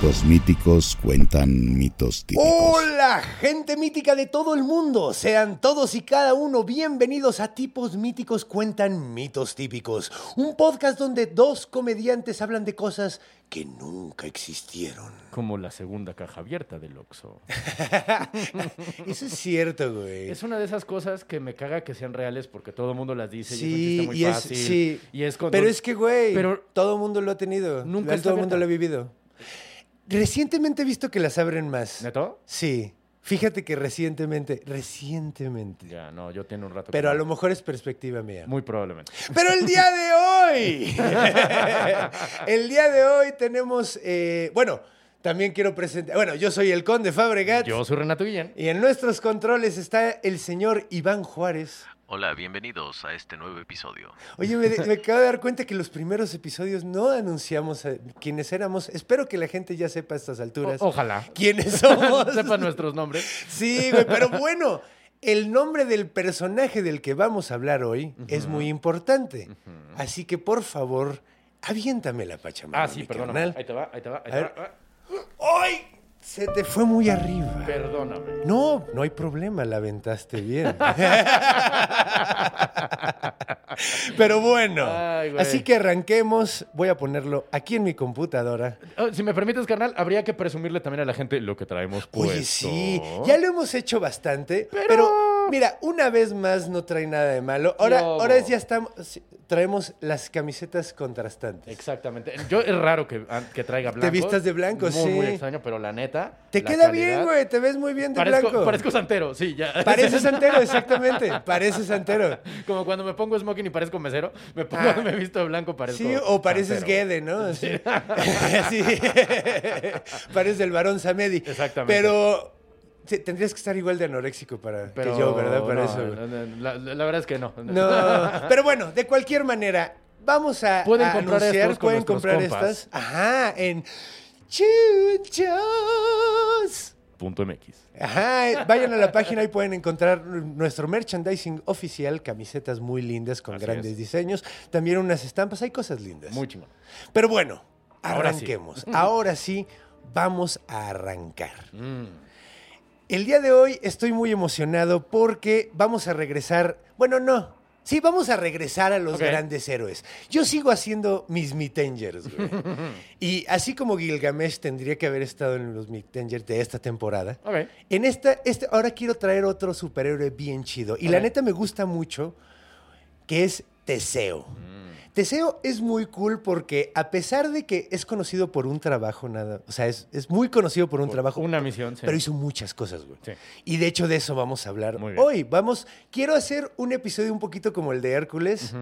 Tipos míticos cuentan mitos típicos. Hola, gente mítica de todo el mundo. Sean todos y cada uno bienvenidos a Tipos Míticos Cuentan Mitos Típicos. Un podcast donde dos comediantes hablan de cosas que nunca existieron. Como la segunda caja abierta del Oxxo. Eso es cierto, güey. Es una de esas cosas que me caga que sean reales porque todo el mundo las dice y es un Sí, chiste muy y es, fácil. sí. Y es Pero es que, güey, Pero- todo el mundo lo ha tenido. Nunca todo el mundo lo ha vivido. Recientemente he visto que las abren más. ¿Neto? Sí. Fíjate que recientemente, recientemente. Ya, no, yo tengo un rato. Pero que a lo mejor es perspectiva mía. Muy probablemente. Pero el día de hoy, el día de hoy tenemos, eh, bueno, también quiero presentar, bueno, yo soy el conde Fabregat Yo soy Renato Guillén. y en nuestros controles está el señor Iván Juárez. Hola, bienvenidos a este nuevo episodio. Oye, me, me acabo de dar cuenta que los primeros episodios no anunciamos a quiénes éramos. Espero que la gente ya sepa a estas alturas O- ojalá. quiénes somos. Sepan nuestros nombres. Sí, güey, pero bueno, el nombre del personaje del que vamos a hablar hoy es muy importante. Así que, por favor, aviéntame la pachamama. Ah, sí, carnal. Ahí te va, ahí te va, ahí te va. ¡Ay! Se te fue muy arriba. Perdóname. No, no hay problema, la aventaste bien. Pero bueno, Ay, así que arranquemos. Voy a ponerlo aquí en mi computadora. Oh, si me permites, carnal, habría que presumirle también a la gente lo que traemos puesto. Oye, sí, ya lo hemos hecho bastante, pero... mira, una vez más no trae nada de malo. Ahora, ahora ya estamos, traemos las camisetas contrastantes. Exactamente. Yo es raro que, que traiga blanco. vistas de blanco, muy, sí. Muy extraño, pero la neta. Te la queda bien, güey, te ves muy bien de Parezco, blanco. parezco santero, sí, ya. Pareces santero, exactamente. Pareces santero. Como cuando me pongo smoking y parezco mesero, me pongo, Ah. me visto de blanco, parezco. Sí, o pareces santero. Guede, ¿no? Así. Sí. Pareces el varón Samedi. Exactamente. Pero sí, tendrías que estar igual de anoréxico para Pero que yo, ¿verdad? Para no, eso. no, no, La, la verdad es que no. No, pero bueno, de cualquier manera, vamos a, Pueden a comprar anunciar, estos con pueden comprar compas. estas. Ajá, en Chuchos. Punto MX. Ajá, vayan a la página y pueden encontrar nuestro merchandising oficial, camisetas muy lindas con Así grandes es. diseños, también unas estampas, hay cosas lindas. Muy chingón. Pero bueno, Ahora sí. arranquemos. Ahora sí, vamos a arrancar. Mm. El día de hoy estoy muy emocionado porque vamos a regresar. Bueno, no. Sí, vamos a regresar a los grandes héroes. Yo sigo haciendo mis Mitengers, güey. y así como Gilgamesh tendría que haber estado en los Mitengers de esta temporada, en esta, este, ahora quiero traer otro superhéroe bien chido. Y la neta me gusta mucho, que es Teseo. Teseo es muy cool porque a pesar de que es conocido por un trabajo nada, o sea, es, es muy conocido por un Por trabajo, Una misión, sí. pero hizo muchas cosas, güey. Sí. Y de hecho de eso vamos a hablar hoy. Vamos, quiero hacer un episodio un poquito como el de Hércules,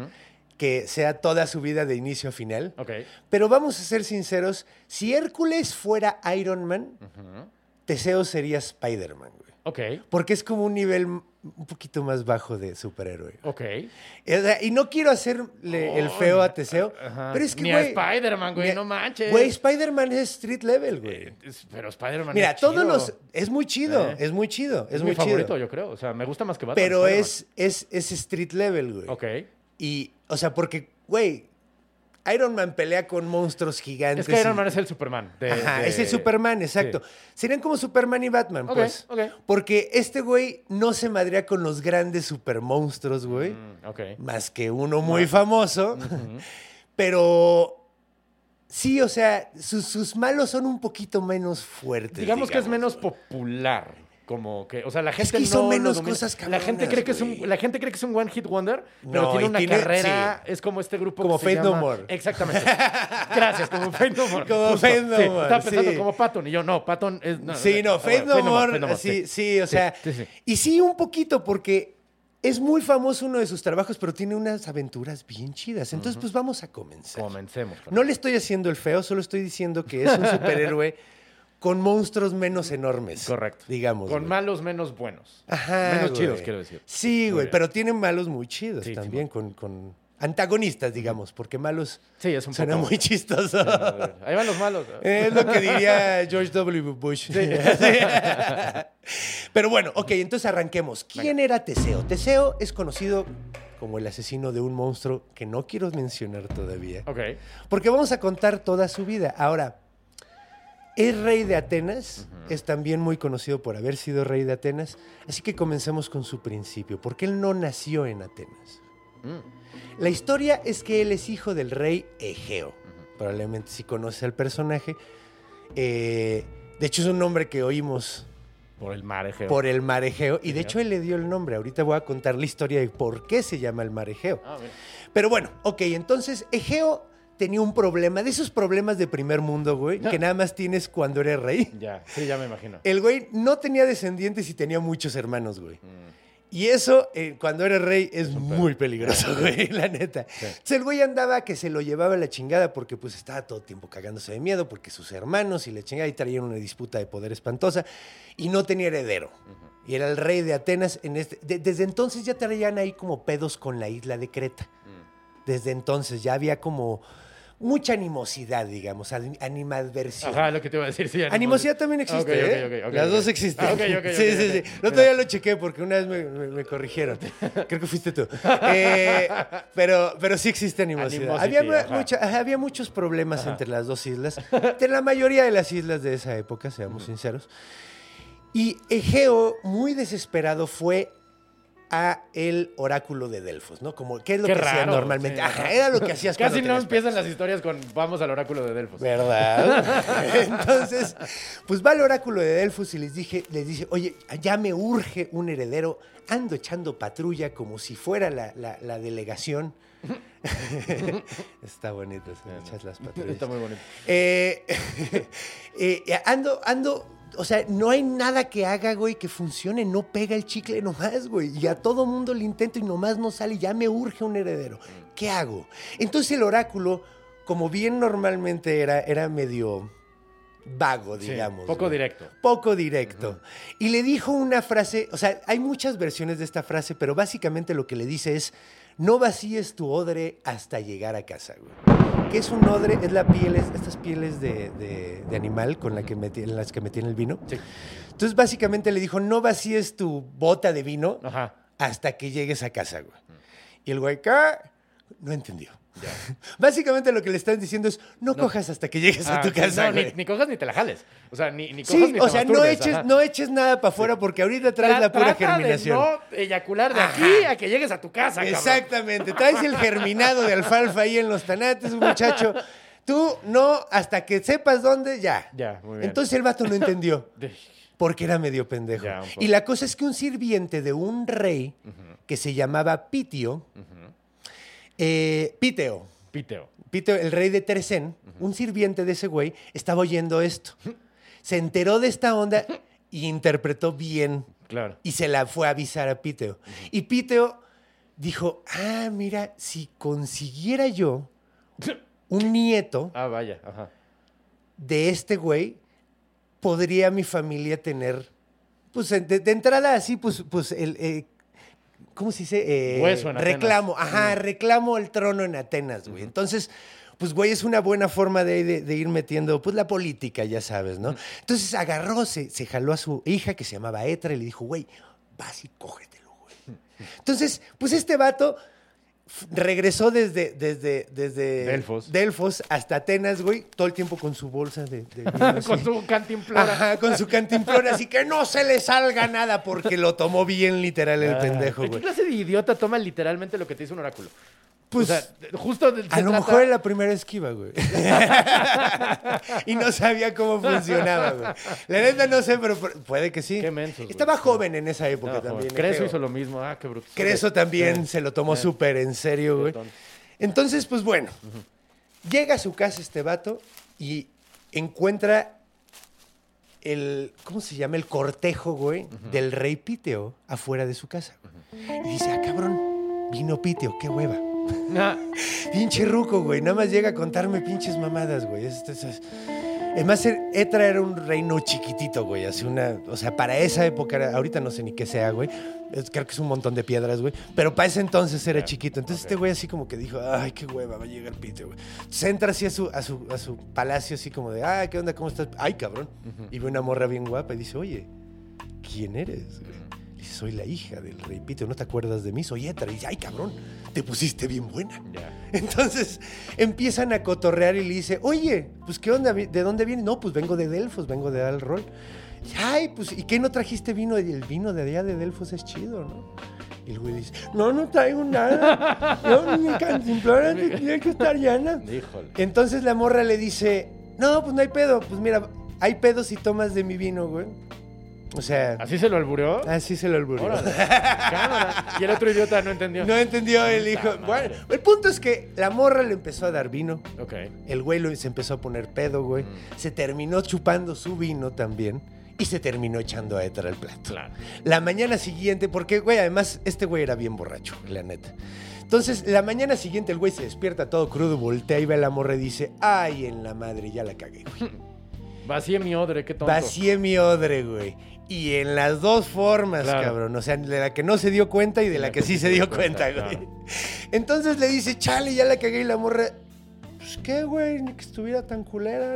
que sea toda su vida de inicio a final. Ok. Pero vamos a ser sinceros, si Hércules fuera Iron Man, Teseo sería Spider-Man, güey. Ok. Porque es como un nivel un poquito más bajo de superhéroe. Ok. O sea, Y no quiero hacerle el feo a Teseo, Ajá. pero es que, Ni a güey... Spider-Man, güey, a- no manches. Güey, Spider-Man es street level, güey. Eh, es- Pero Spider-Man Mira, es todos chido. los... Es muy chido, Eh. es muy chido, es, Es, muy mi favorito, yo creo. O sea, me gusta más que Batman. Pero es, es, es street level, güey. Ok. Y, o sea, porque, güey, Iron Man pelea con monstruos gigantes. Es que Iron y- Man es el Superman. de- Ajá, de- es el Superman, exacto. Sí. Serían como Superman y Batman, pues. Porque este güey no se madrea con los grandes supermonstruos, güey. Mm, ok. Más que uno muy famoso. Pero Sí, o sea, sus, sus malos son un poquito menos fuertes. Digamos que es menos popular. Como que, o sea, la gente que hizo no menos cosas la gente cree que es güey. un la gente cree que es un one hit wonder, pero No, tiene una tiene- carrera, es como este grupo Como Faith No More. Exactamente. Gracias, como Faith No More. Como. Faith No Sí, More, Estaba pensando sí. como Patton y yo no, Patton es no, Sí, no, Faith No More, Faith No More, sí, sí, o sea, y sí un poquito porque es muy famoso uno de sus trabajos, pero tiene unas aventuras bien chidas. Entonces, pues vamos a comenzar. Comencemos. No le estoy haciendo el feo, solo estoy diciendo que es un superhéroe con monstruos menos enormes. Correcto. Digamos. Con güey. malos menos buenos. Ajá, menos güey. chidos, quiero decir. Sí, Muy güey, bien. pero tienen malos muy chidos Sí, también, con, con antagonistas, digamos, porque malos Sí, es un suena poco. muy chistoso. Ahí van los malos. Es lo que diría George W. Bush. Pero bueno, ok, entonces arranquemos. ¿Quién era Teseo? Teseo es conocido como el asesino de un monstruo que no quiero mencionar todavía. Ok. Porque vamos a contar toda su vida. Ahora, es rey de Atenas, es también muy conocido por haber sido rey de Atenas, así que comencemos con su principio, porque él no nació en Atenas. Mm. La historia es que él es hijo del rey Egeo. Probablemente si conoce al personaje. Eh, de hecho, es un nombre que oímos Por el mar Egeo. por el mar Egeo, y de hecho él le dio el nombre. Ahorita voy a contar la historia de por qué se llama el mar Egeo. Ah. Pero bueno, ok, entonces Egeo tenía un problema, de esos problemas de primer mundo, güey, que nada más tienes cuando eres rey. Ya, sí, ya me imagino. El güey no tenía descendientes y tenía muchos hermanos, güey. Y eso, eh, cuando eres rey, es muy peligroso, güey, la neta. Entonces el güey andaba que se lo llevaba la chingada porque pues estaba todo el tiempo cagándose de miedo porque sus hermanos y la chingada y traían una disputa de poder espantosa y no tenía heredero. Y era el rey de Atenas. En este, de- desde entonces ya traían ahí como pedos con la isla de Creta. Desde entonces ya había como mucha animosidad, digamos, ani- animadversión. Ajá, lo que te iba a decir, sí. Animosidad también existe, Ok, ok, ¿eh? ok, ok, Las dos existen. Ah, ok, ok, ok, sí, sí, sí. otro día lo chequé porque una vez me, me- me corrigieron. Creo que fuiste tú. Eh, pero, pero sí existe animosidad. Había, mu- ajá. mucha- ajá, había muchos problemas entre las dos islas. Entre la mayoría de las islas de esa época, seamos sinceros. Y Egeo, muy desesperado, fue a el oráculo de Delfos, ¿no? Como, ¿qué es lo Qué que hacía raro, normalmente? sí, Ajá, era lo que hacías Casi no empiezan las historias con vamos al oráculo de Delfos. ¿Verdad? Entonces, pues va al oráculo de Delfos y les, dije, les dice, oye, ya me urge un heredero, ando echando patrulla como si fuera la, la- la delegación. Está bonito, se echas las patrullas. Está muy bonito. Eh, eh, ando, ando, o sea, no hay nada que haga, güey, que funcione, no pega el chicle nomás, güey. Y a todo mundo le intento y nomás no sale, ya me urge un heredero. ¿Qué hago? Entonces el oráculo, como bien normalmente era, era medio vago, Sí, digamos. poco güey. directo. Poco directo. Y le dijo una frase, o sea, hay muchas versiones de esta frase, pero básicamente lo que le dice es, no vacíes tu odre hasta llegar a casa, güey. ¿Qué es un odre? Es la piel, es- estas pieles de, de- de animal con la que metí- en las que metían el vino. Sí. Entonces, básicamente le dijo, no vacíes tu bota de vino Ajá. hasta que llegues a casa, güey. Y el güey, ¿qué? No entendió. Básicamente lo que le están diciendo es, no, cojas hasta que llegues a Ah, tu casa, no, ni, cojas ni te la jales. O sea, ni, ni cojas Sí, ni o te sea, no eches, ajá. no eches nada para afuera porque ahorita traes Tra- la pura germinación. De no eyacular de aquí a que llegues a tu casa, cabrón. Exactamente, traes el germinado de alfalfa ahí en los tanates, muchacho. Tú no, hasta que sepas dónde, ya. Ya, muy bien. Entonces el vato no entendió, porque era medio pendejo. Ya, y la cosa es que un sirviente de un rey que se llamaba Pitio, eh, Piteo, Piteo. Piteo, el rey de Teresén, un sirviente de ese güey, estaba oyendo esto. Se enteró de esta onda y interpretó bien Claro. y se la fue a avisar a Piteo. Y Piteo dijo, ah, mira, si consiguiera yo un nieto Ah, vaya. Ajá. de este güey, podría mi familia tener, pues de, de entrada así, pues, pues el... eh, ¿Cómo se dice? Eh, Hueso en Atenas. reclamo, ajá, reclamo el trono en Atenas, güey. Entonces, pues, güey, es una buena forma de, de- de ir metiendo, pues, la política, ya sabes, ¿no? Entonces agarró, se, se jaló a su hija que se llamaba Etra y le dijo, güey, vas y cógetelo, güey. Entonces, pues, este vato regresó desde, desde, desde Delfos. Delfos hasta Atenas, güey, todo el tiempo con su bolsa de, de vino así. Con su cantimplora. Ajá, con su cantimplora, así que no se le salga nada porque lo tomó bien literal el Ah, pendejo, ¿Qué güey. clase de idiota toma literalmente lo que te dice un oráculo? Pues, o sea, justo de- A lo trata- mejor era la primera esquiva, güey. y no sabía cómo funcionaba, güey. La neta no sé, pero pu- puede que sí. Qué mensos, güey. Estaba joven en esa época No, también. joder. Creso hizo lo mismo. Ah, qué bruto. Creso también se lo tomó súper en serio, güey. Entonces, pues bueno, llega a su casa este vato y encuentra el, ¿cómo se llama? El cortejo, güey, del rey Piteo afuera de su casa. Y dice, ah, cabrón, vino Piteo, qué hueva. Pinche ruco, güey. Nada más llega a contarme pinches mamadas, güey. Es- es- es- Además, Etra era un reino chiquitito, güey. Así una. O sea, para esa época, ahorita no sé ni qué sea, güey. Creo que es un montón de piedras, güey. Pero para ese entonces era chiquito. Entonces, este güey así como que dijo, ay, qué hueva, va a llegar Pite, güey. Se entra así a su, a, su, a su palacio, así como de, ah, ¿qué onda? ¿Cómo estás? Ay, cabrón. Y ve una morra bien guapa y dice, oye, ¿quién eres? güey? Soy la hija del rey Pite, ¿no te acuerdas de mí? Soy Etra. Y dice, ay, cabrón, te pusiste bien buena. Entonces empiezan a cotorrear y le dice, oye, pues ¿qué onda? ¿De dónde vienes? No, pues vengo de Delfos, vengo de Alrol. Y, Ay, pues ¿y qué no trajiste vino? Y el vino de allá de Delfos es chido, ¿no? Y el güey dice, no, no traigo nada. No, mi cantimplora tiene que estar llena. Híjole. Entonces la morra le dice, no, pues no hay pedo. Pues mira, hay pedo si tomas de mi vino, güey. O sea, ¿Así se lo albureó? así se lo. Cámara. Y el otro idiota no entendió. No entendió el hijo. Bueno, el punto es que la morra le empezó a dar vino. Ok. El güey lo- se empezó a poner pedo, güey. Mm. Se terminó chupando su vino también. Y se terminó echando a Etra el plato. Claro. La mañana siguiente, porque, güey, además, este güey era bien borracho, la neta. Entonces, la mañana siguiente el güey se despierta todo crudo, voltea y ve a la morra y dice, ay, en la madre, ya la cagué, güey. Vacié mi odre, qué tonto. Vacié mi odre, güey. Y en las dos formas, Claro. cabrón. O sea, de la que no se dio cuenta y de la que sí se dio cuenta, güey. claro. Entonces le dice, chale, ya la cagué y la morra. Pues qué, güey, ni que estuviera tan culera.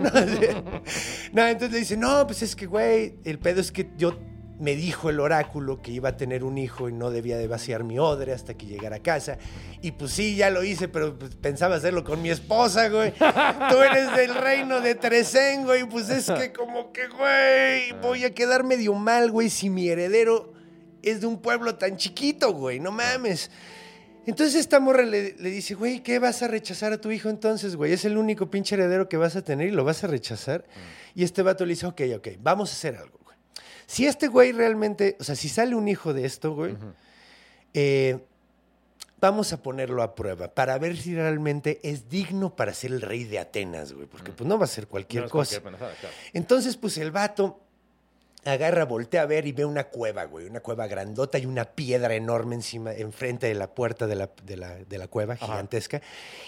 No, entonces le dice, no, pues es que, güey, el pedo es que yo me dijo el oráculo que iba a tener un hijo y no debía de vaciar mi odre hasta que llegara a casa. Y pues sí, ya lo hice, pero pues, pensaba hacerlo con mi esposa, güey. Tú eres del reino de Tresén, güey. Pues es que como que, güey, voy a quedar medio mal, güey, si mi heredero es de un pueblo tan chiquito, güey. No mames. Entonces esta morra le, le dice, güey, ¿qué vas a rechazar a tu hijo entonces, güey? Es el único pinche heredero que vas a tener y lo vas a rechazar. Y este vato le dice, ok, ok, vamos a hacer algo. Si este güey realmente, o sea, si sale un hijo de esto, güey, eh, vamos a ponerlo a prueba para ver si realmente es digno para ser el rey de Atenas, güey. Porque pues no va a ser cualquier No cosa. cualquier pendejada, claro. Entonces, pues el vato agarra, voltea a ver y ve una cueva, güey, una cueva grandota y una piedra enorme encima, enfrente de la puerta de la, de la, de la cueva, gigantesca.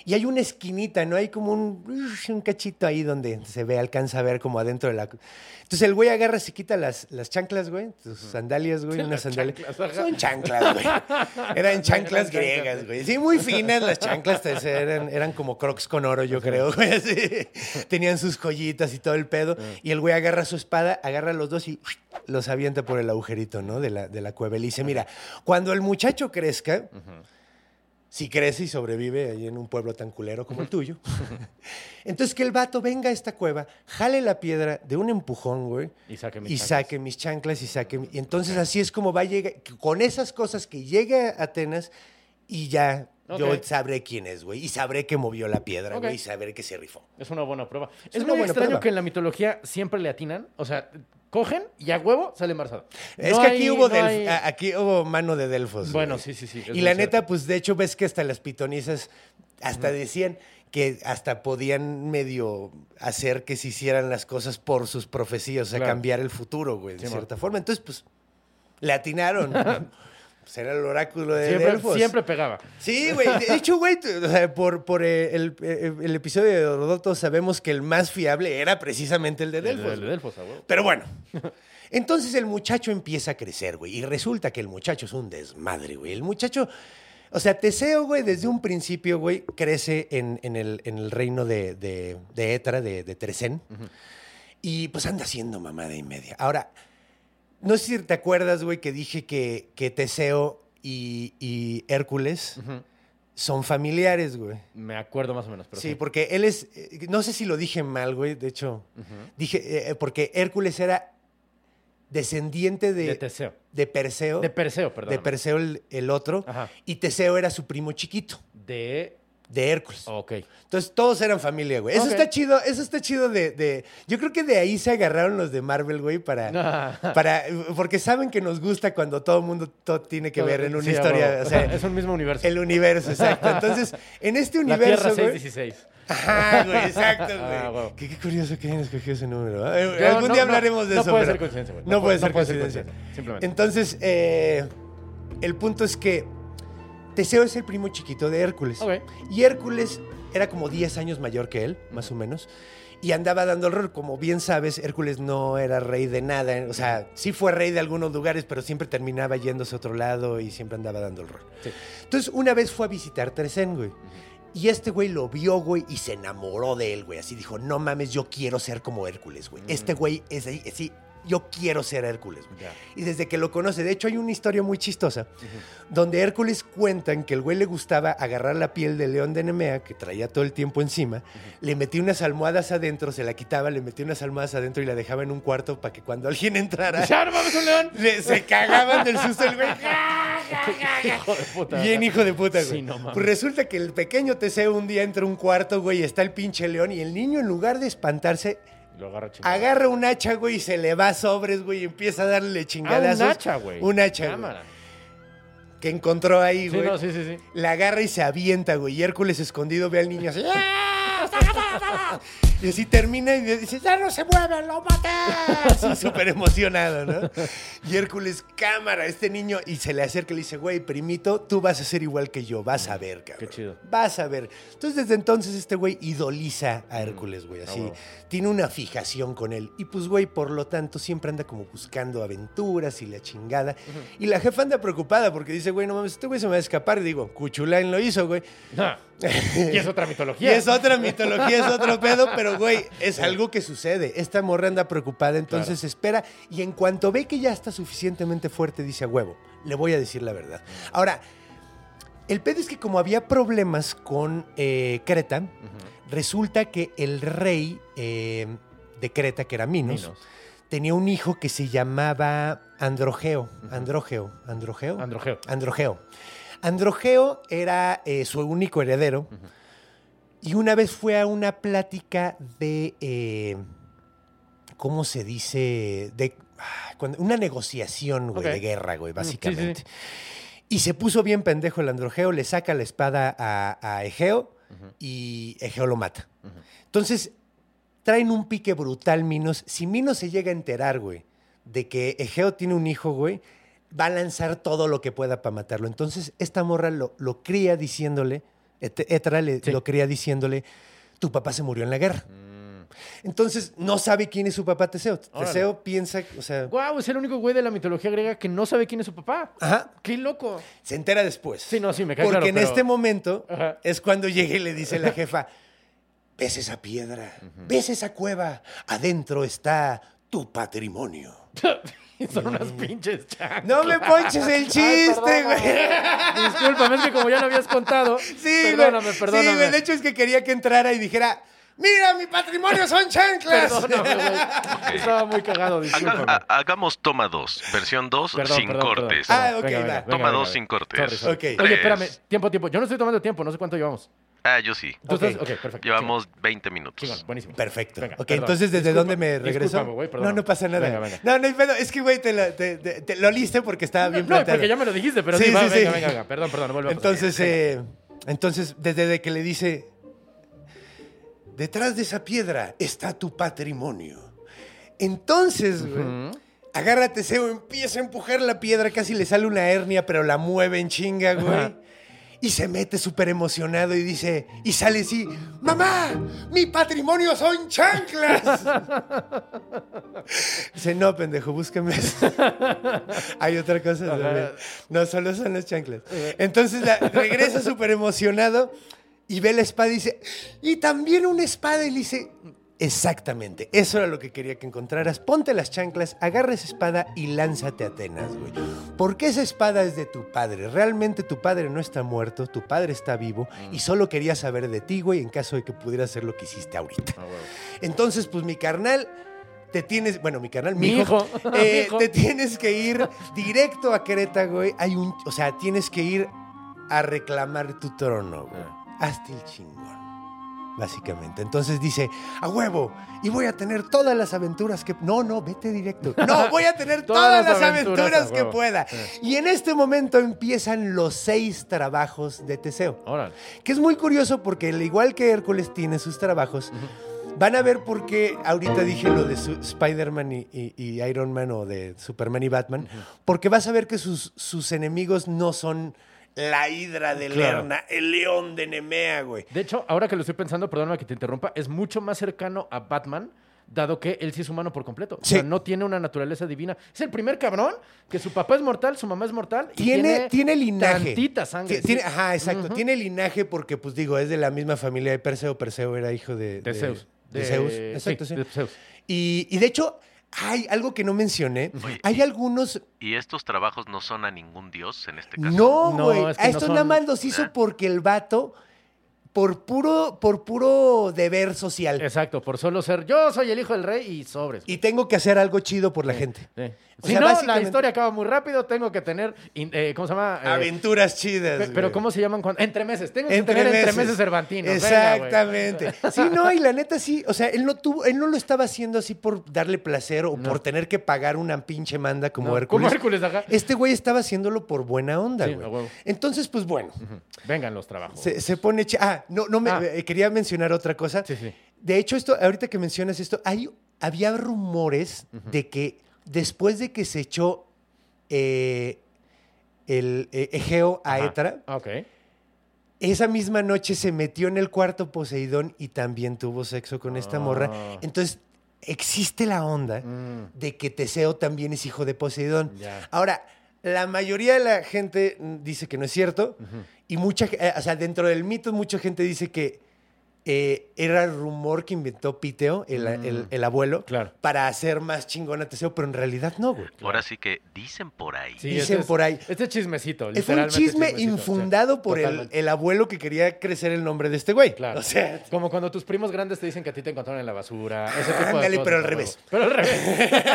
Y hay una esquinita, ¿no? Hay como un, un cachito ahí donde se ve, alcanza a ver como adentro de la... Entonces el güey agarra, se quita las, las chanclas, güey, sus sandalias, güey, unas sandalias. chanclas. Son chanclas, güey. Eran chanclas griegas, güey. Sí, muy finas las chanclas, eran, eran como crocs con oro, yo creo, güey. Tenían sus joyitas y todo el pedo. Y el güey agarra su espada, agarra los dos y los avienta por el agujerito, ¿no? De la, de la cueva. Y le dice, mira, cuando el muchacho crezca, si crece y sobrevive ahí en un pueblo tan culero como el tuyo, entonces que el vato venga a esta cueva, jale la piedra de un empujón, güey, Y saque mis y chanclas. saque mis chanclas y saque... mi- Y entonces así es como va a llegar, con esas cosas que llegue a Atenas y ya yo sabré quién es, güey. Y sabré que movió la piedra, güey. Y sabré que se rifó. Es una buena prueba. Es, muy buena extraño prueba. que en la mitología siempre le atinan. O sea, cogen y a huevo sale embarazada. Es No que hay- aquí, hubo no Delf- hay- a- aquí hubo mano de Delfos. Bueno, güey. sí, sí, sí. Y la cierto. neta, pues de hecho ves que hasta las pitonisas hasta decían que hasta podían medio hacer que se hicieran las cosas por sus profecías, o sea, Claro. cambiar el futuro, güey, de Sí, cierta forma. Entonces, pues, le atinaron. pues era el oráculo de Siempre, Delfos. siempre pegaba. Sí, güey. De hecho, güey, t- o sea, por, por eh, el, eh, el episodio de Herodoto sabemos que el más fiable era precisamente el de El de- Delfos. el de Delfos, a huevo. Pero bueno. Entonces el muchacho empieza a crecer, güey. Y resulta que el muchacho es un desmadre, güey. El muchacho. O sea, Teseo, güey, desde un principio, güey, crece en, en el, en el reino de, de, de Etra, de, de Tresén. Y pues anda haciendo mamada y media. Ahora, no sé si te acuerdas, güey, que dije que, que Teseo y, y Hércules son familiares, güey. Me acuerdo más o menos. Pero Sí, porque él es. eh, No sé si lo dije mal, güey. De hecho, dije. eh, porque Hércules era descendiente de, De Teseo. de Perseo. De Perseo, perdón. de Perseo el, el otro. Ajá. Y Teseo era su primo chiquito, De. De Hércules. Ok. Entonces todos eran familia, güey. Eso está chido, eso está chido de, de- Yo creo que de ahí se agarraron los de Marvel, güey, para... para porque saben que nos gusta cuando todo el mundo todo tiene que ver en una Sí, historia. O sea, es un mismo universo. el universo, exacto. Entonces, en este La universo, Tierra güey... 616. Ajá, güey, exacto, güey. Ah, huevo. qué, qué curioso que hayan escogido ese número. ¿eh? Yo- Algún no- día no- hablaremos de no eso. puede pero- ser coincidencia, güey. No, No puede puede- ser no puede coincidencia, simplemente. Entonces, eh, el punto es que Teseo es el primo chiquito de Hércules. Y Hércules era como 10 años mayor que él, más o menos. Y andaba dando el rol. Como bien sabes, Hércules no era rey de nada. O sea, sí fue rey de algunos lugares, pero siempre terminaba yéndose a otro lado y siempre andaba dando el rol. Sí. Entonces, una vez fue a visitar Tresén, güey. Y este güey lo vio, güey, y se enamoró de él, güey. Así dijo, no mames, yo quiero ser como Hércules, güey. Este güey es ahí, sí, yo quiero ser Hércules. Y desde que lo conoce, de hecho hay una historia muy chistosa, donde Hércules cuentan que el güey le gustaba agarrar la piel del león de Nemea, que traía todo el tiempo encima, le metía unas almohadas adentro, se la quitaba, le metía unas almohadas adentro y la dejaba en un cuarto para que cuando alguien entrara, ¡Ya no mames un león! le- se cagaban del susto el güey. Hijo de puta. Bien hijo de puta, güey. Sí, no mames. pues resulta que el pequeño Teseo un día entra a un cuarto, güey, y está el pinche león y el niño en lugar de espantarse, Lo agarra un hacha, güey, y se le va a sobres, güey, y empieza a darle Ah, chingadazos. un hacha, güey. Un hacha, güey, Cámara. que encontró ahí, Sí, güey. no, sí, sí, sí. La agarra y se avienta, güey. Y Hércules escondido ve al niño así. ¡ah! Y así termina y dice, ya no se mueve, lo maté. Así súper emocionado, ¿no? Y Hércules, cámara, este niño, y se le acerca y le dice, güey, primito, tú vas a ser igual que yo, vas a ver, cabrón. Qué chido. Vas a ver. Entonces, desde entonces, este güey idoliza a Hércules, güey, así. huevo. Tiene una fijación con él. Y pues, güey, por lo tanto, siempre anda como buscando aventuras y la chingada. Y la jefa anda preocupada porque dice, güey, no mames, este güey se me va a escapar. Y digo, Cuchulain lo hizo, güey. Ah, y es otra Y mitología. es otra mitología, es otro pedo, pero güey, es algo que sucede. Esta morra anda preocupada, entonces espera y en cuanto ve que ya está suficientemente fuerte, dice a huevo, le voy a decir la verdad. Ahora, el pedo es que como había problemas con eh, Creta, resulta que el rey eh, de Creta, que era Minos, Minos. tenía un hijo que se llamaba Androgeo. Androgeo. Androgeo. Androgeo. Androgeo. Androgeo era eh, su único heredero. Y una vez fue a una plática de. eh, ¿Cómo se dice? De. una negociación, güey, de guerra, güey, básicamente. sí, Y se puso bien pendejo el Androgeo, le saca la espada a, a Egeo y Egeo lo mata. Entonces, traen un pique brutal, Minos. Si Minos se llega a enterar, güey, de que Egeo tiene un hijo, güey, va a lanzar todo lo que pueda para matarlo. Entonces, esta morra lo, lo cría diciéndole, Etra le- Sí. lo cría diciéndole, tu papá se murió en la guerra. Entonces, no sabe quién es su papá Teseo. Órale. Teseo piensa, o sea, Guau, es el único güey de la mitología griega que no sabe quién es su papá. ajá, ¡Qué loco! se entera después. Sí, no, sí, me cae Porque claro, en pero- este momento Ajá. es cuando llega y le dice la jefa, ves esa piedra, ves esa cueva, adentro está tu patrimonio. Son unas pinches chanclas. No me ponches el chiste, güey. Discúlpame, es que como ya lo habías contado. Sí, perdóname, güey. perdóname. Sí, güey, de hecho es que quería que entrara y dijera, mira, mi patrimonio son chanclas. Perdóname, güey. Estaba muy cagado, Haga- discúlpame. ha- hagamos toma 2, versión 2 Perdón, sin perdón, perdón, cortes. Ah, ok, Venga, va. venga, Toma dos sin cortes. Sorry, sorry. Ok. Oye, Tres. espérame, tiempo, tiempo. Yo no estoy tomando tiempo, no sé cuánto llevamos. Ah, yo sí. ¿Tú Ok. estás? Ok, perfecto. Llevamos 20 minutos. Chingón, chingón, buenísimo. Perfecto. Venga, ok, perdón. entonces, ¿desde Disculpa- dónde me regreso? discúlpame, güey, no, perdón. no pasa nada. Venga, venga. No, no hay pedo. Es que, güey, te lo, te, te- te lo liste porque estaba bien No, planteado. porque ya me lo dijiste, pero Sí, sí, va, sí, sí. venga, venga, venga. Perdón, perdón, vuelve a pasar. Entonces, eh, entonces, desde de que le dice, detrás de esa piedra está tu patrimonio. Entonces, güey, Ujú. agarra Teseo, empieza a empujar la piedra, casi le sale una hernia, pero la mueve en chinga, güey. Ajá. Y se mete súper emocionado y dice, y sale así, mamá, mi patrimonio son chanclas. dice, no, pendejo, búscame. eso". Hay otra cosa. También. No, solo son las chanclas. Entonces la- regresa súper emocionado y ve la espada y dice, y también una espada. Y le dice, exactamente, eso era lo que quería que encontraras. Ponte las chanclas, agarra esa espada y lánzate a Atenas, güey. Porque esa espada es de tu padre. Realmente tu padre no está muerto, tu padre está vivo y solo quería saber de ti, güey, en caso de que pudiera hacer lo que hiciste ahorita. Ah. Entonces, pues mi carnal te tienes, bueno, mi canal, Mi mi hijo, hijo, eh, mi hijo. te tienes que ir directo a Querétaro, güey. Hay un, o sea, tienes que ir a reclamar tu trono, güey. Hazte el chingón. Básicamente. Entonces dice, a huevo, y voy a tener todas las aventuras que. No, no, vete directo. No, voy a tener todas, Todas las aventuras, que pueda. Sí. Y en este momento empiezan los seis trabajos de Teseo. Órale. Que es muy curioso porque, al igual que Hércules tiene sus trabajos, van a ver por qué ahorita dije lo de Spider-Man y, y- y Iron Man o de Superman y Batman, porque vas a ver que sus, sus enemigos no son la hidra de Claro. Lerna, el león de Nemea, güey. De hecho, ahora que lo estoy pensando, perdóname que te interrumpa, es mucho más cercano a Batman, dado que él sí es humano por completo. O Sí. sea, no tiene una naturaleza divina. Es el primer cabrón que su papá es mortal, su mamá es mortal. y Tiene, tiene linaje. Tantita sangre. Ti- tiene- sí. Ajá, exacto. Tiene linaje porque, pues digo, es de la misma familia de Perseo. Perseo era hijo de... De Zeus. De, Zeus. Exacto, sí. de Zeus. Y, y de hecho, hay algo que no mencioné. Oye, Hay algunos ¿Y estos trabajos no son a ningún dios en este caso? No, No, güey. es que a no estos son- nada más los hizo Ah. porque el vato, por puro, por puro deber social. Exacto, por solo ser yo soy el hijo del rey y sobres. Y tengo que hacer algo chido por la gente. Sí. O Si sea, no, la básicamente- historia acaba muy rápido, tengo que tener, eh, ¿cómo se llama? Eh, Aventuras chidas. pe- pero güey. ¿cómo se llaman? cuando- Entremeses. Tengo que tener entremeses cervantinos. venga, güey. Exactamente. sí, no, y la neta sí, o sea, él no tuvo, él no lo estaba haciendo así por darle placer o No. por tener que pagar una pinche manda como No, Hércules. Como Hércules, ajá. Este güey estaba haciéndolo por buena onda, Sí, güey. huevo. Entonces, pues bueno. Vengan los trabajos. se, se pone... Ah, no, no me... Ah. eh, quería mencionar otra cosa. Sí, sí. De hecho, esto, ahorita que mencionas esto, hay, había rumores de que después de que se echó eh, el eh, Egeo a Ajá. Etra, esa misma noche se metió en el cuarto Poseidón y también tuvo sexo con esta morra. Ah. Entonces, existe la onda Mm, de que Teseo también es hijo de Poseidón. Ahora, la mayoría de la gente dice que no es cierto. Y mucha, eh, o sea, dentro del mito, mucha gente dice que eh, era el rumor que inventó Piteo, el, Mm. el- el abuelo, Claro. para hacer más chingón a Teseo, pero en realidad no, güey. Ahora sí que dicen por ahí. Sí, Dicen este es- por ahí. Este es chismecito. Eh, Fue un literalmente chisme chismecito, infundado por el, el abuelo que quería crecer el nombre de este güey. Claro. O sea, Como cuando tus primos grandes te dicen que a ti te encontraron en la basura. Ese tipo de Ándale, cosas, pero al revés. Pero al revés.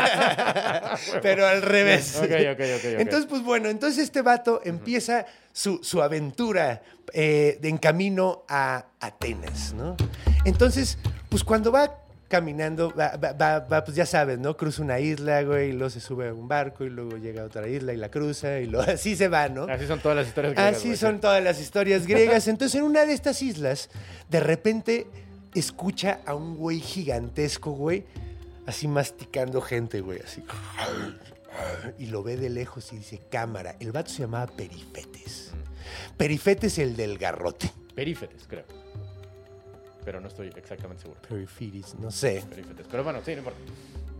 pero al revés. Ok, ok, ok, ok. Entonces, pues bueno, entonces este vato empieza su, su aventura eh, en camino a Atenas, ¿no? Entonces, pues cuando va caminando, va, va- pues ya sabes, ¿no? Cruza una isla, güey, y luego se sube a un barco y luego llega a otra isla y la cruza y luego así se va, ¿no? Así son todas las historias griegas, Así güey, son todas las historias griegas. Entonces, en una de estas islas, de repente escucha a un güey gigantesco, güey, así masticando gente, güey, así. Y lo ve de lejos y dice, cámara. El vato se llamaba Perifetes. Perifetes el del garrote. Perífetes, creo. Pero no estoy exactamente seguro. Perifetes, no sé. Perífetes. Pero bueno, sí, no importa.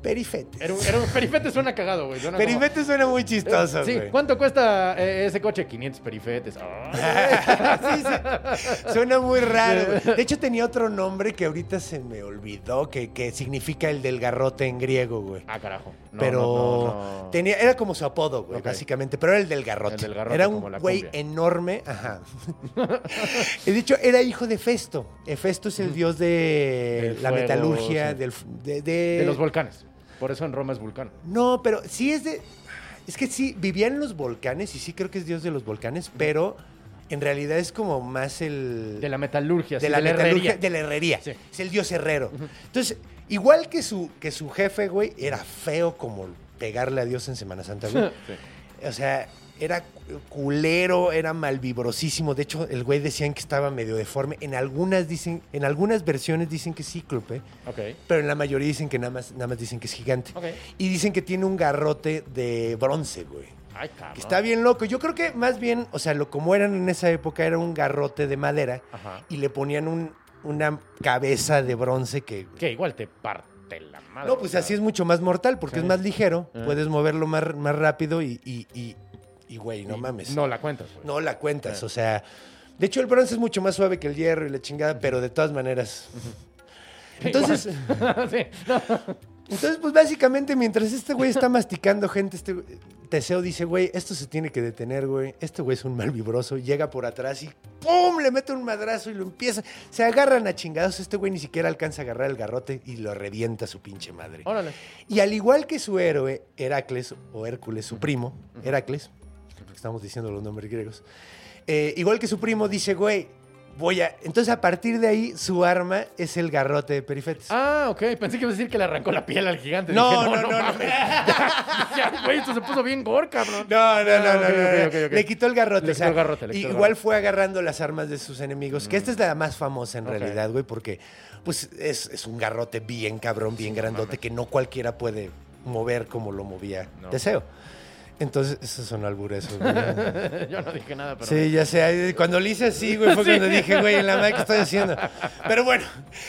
Perifetes. Era era suena cagado, güey. suena como- Perifetes suena muy chistoso, Sí, güey. ¿cuánto cuesta eh, ese coche? 500 perifetes. Sí, sí. Suena muy raro. güey. De hecho, tenía otro nombre que ahorita se me olvidó, que, que significa el del garrote en griego, güey. Ah, carajo. No, pero no, no, no. tenía era como su apodo, güey, básicamente, pero era el del garrote. El del garrote, era como un güey enorme, ajá. He dicho, era hijo de Festo. Festo es el dios de la fuego, metalurgia, sí. del, de, de- De los volcanes. Por eso en Roma es vulcano. No, pero sí es de... Es que sí, vivía en los volcanes y sí creo que es dios de los volcanes, pero en realidad es como más el... De la metalurgia, de sí, la, de la metalurgia, herrería. de la herrería. Sí. Es el dios herrero. Entonces, igual que su, que su jefe, güey, era feo como pegarle a Dios en Semana Santa, güey. Sí. O sea, era culero, era malvibrosísimo. De hecho, el güey decían que estaba medio deforme. En algunas dicen, en algunas versiones dicen que es cíclope, Ok. pero en la mayoría dicen que nada más, nada más dicen que es gigante. Y dicen que tiene un garrote de bronce, güey. Ay. Que está bien loco. Yo creo que más bien, o sea, lo como eran en esa época era un garrote de madera Ajá. y le ponían un- una cabeza de bronce que... Que igual te parte la madre. No, pues así es mucho más mortal porque Sí. es más ligero, Ah. puedes moverlo más, más rápido y, y, y, y, güey, no Y mames. No la cuentas, güey. No la cuentas, o sea... De hecho, el bronce es mucho más suave que el hierro y la chingada, pero de todas maneras... Entonces, sí. No. entonces, pues básicamente mientras este güey está masticando gente, este güey- Teseo dice, güey, esto se tiene que detener, güey. Este güey es un mal vibroso. Llega por atrás y ¡pum! Le mete un madrazo y lo empieza. Se agarran a chingados. Este güey ni siquiera alcanza a agarrar el garrote y lo revienta a su pinche madre. Órale. Y al igual que su héroe, Heracles, o Hércules, su primo, Heracles, porque estamos diciendo los nombres griegos, eh, igual que su primo, dice, güey, voy a... Entonces, a partir de ahí, su arma es el garrote de Perifetes. Ah, ok. Pensé que ibas a decir que le arrancó la piel al gigante. No, Dije, no, no, no. Ya, Güey, esto se puso bien gore, cabrón. No, no, no, Ah, no, ok. Le quitó el garrote. Le o sea, quitó el garrote, le quitó el igual garrote. fue agarrando las armas de sus enemigos, que esta es la más famosa en realidad, güey, porque pues es, es un garrote bien cabrón, bien grandote, que no cualquiera puede mover como lo movía No. Entonces, esos son albures. güey. Yo no dije nada, pero. Sí, ya sé. Cuando le hice así, güey, fue cuando dije, güey, en la madre, ¿qué estoy haciendo? Pero bueno,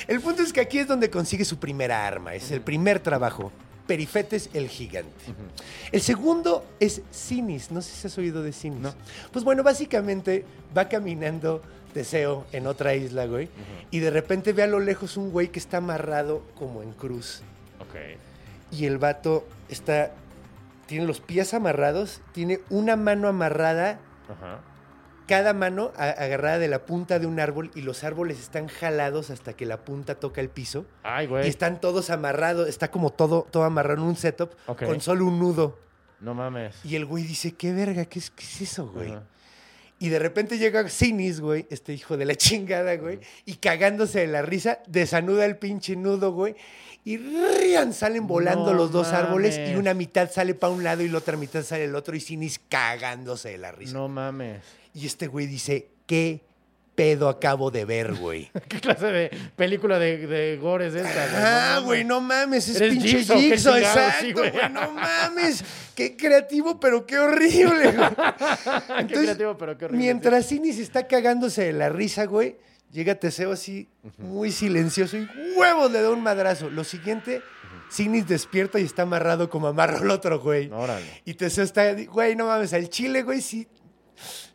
el punto es que aquí es donde consigue su primera arma. Es el primer trabajo. Perifetes el gigante. El segundo es Sinis. No sé si has oído de Sinis. No. Pues bueno, básicamente va caminando Teseo en otra isla, güey. Y de repente ve a lo lejos un güey que está amarrado como en cruz. Ok. Y el vato está. Tiene los pies amarrados, tiene una mano amarrada Ajá. cada mano a- agarrada de la punta de un árbol y los árboles están jalados hasta que la punta toca el piso. Ay, güey. Y están todos amarrados, está como todo, todo amarrado en un setup con solo un nudo. No mames. Y el güey dice, ¿qué verga? ¿Qué es, qué es eso, güey? Ajá. Y de repente llega Sinis, güey, este hijo de la chingada, güey, y cagándose de la risa, desanuda el pinche nudo, güey, y rían, salen volando No los dos árboles y una mitad sale para un lado y la otra mitad sale el otro y Sinis cagándose de la risa. No mames. Y este güey dice, ¿qué pedo acabo de ver, güey? ¿Qué clase de película de, de gore es esta? Ah, mames. güey, no mames, es pinche Jigsaw, exacto, sí, güey, güey. no mames, qué creativo, pero qué horrible, güey. Qué creativo, pero qué horrible. Mientras Sinis está cagándose de la risa, güey, llega Teseo así, muy silencioso y huevos le da un madrazo. Lo siguiente, Sinis despierta y está amarrado como amarró el otro, güey. Órale. Y Teseo está, güey, no mames, al chile, güey, sí.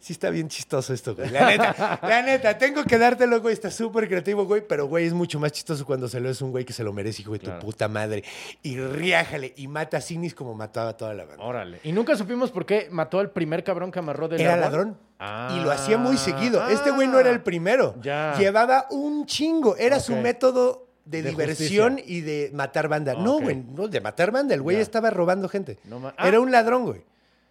Sí está bien chistoso esto, güey. La neta, la neta, tengo que dártelo, güey. Está súper creativo, güey. Pero, güey, es mucho más chistoso cuando se lo es un güey que se lo merece, hijo de Claro. tu puta madre. Y riájale y mata a Sinis como mataba a toda la banda. Órale. Y nunca supimos por qué mató al primer cabrón que amarró del Era árbol? ladrón. Ah. Y lo hacía muy seguido. Este güey no era el primero. Ya. Llevaba un chingo. Era su método de, De diversión justicia. y de matar banda. No, güey, no, de matar banda. El güey estaba robando gente. No Era Ah. un ladrón, güey.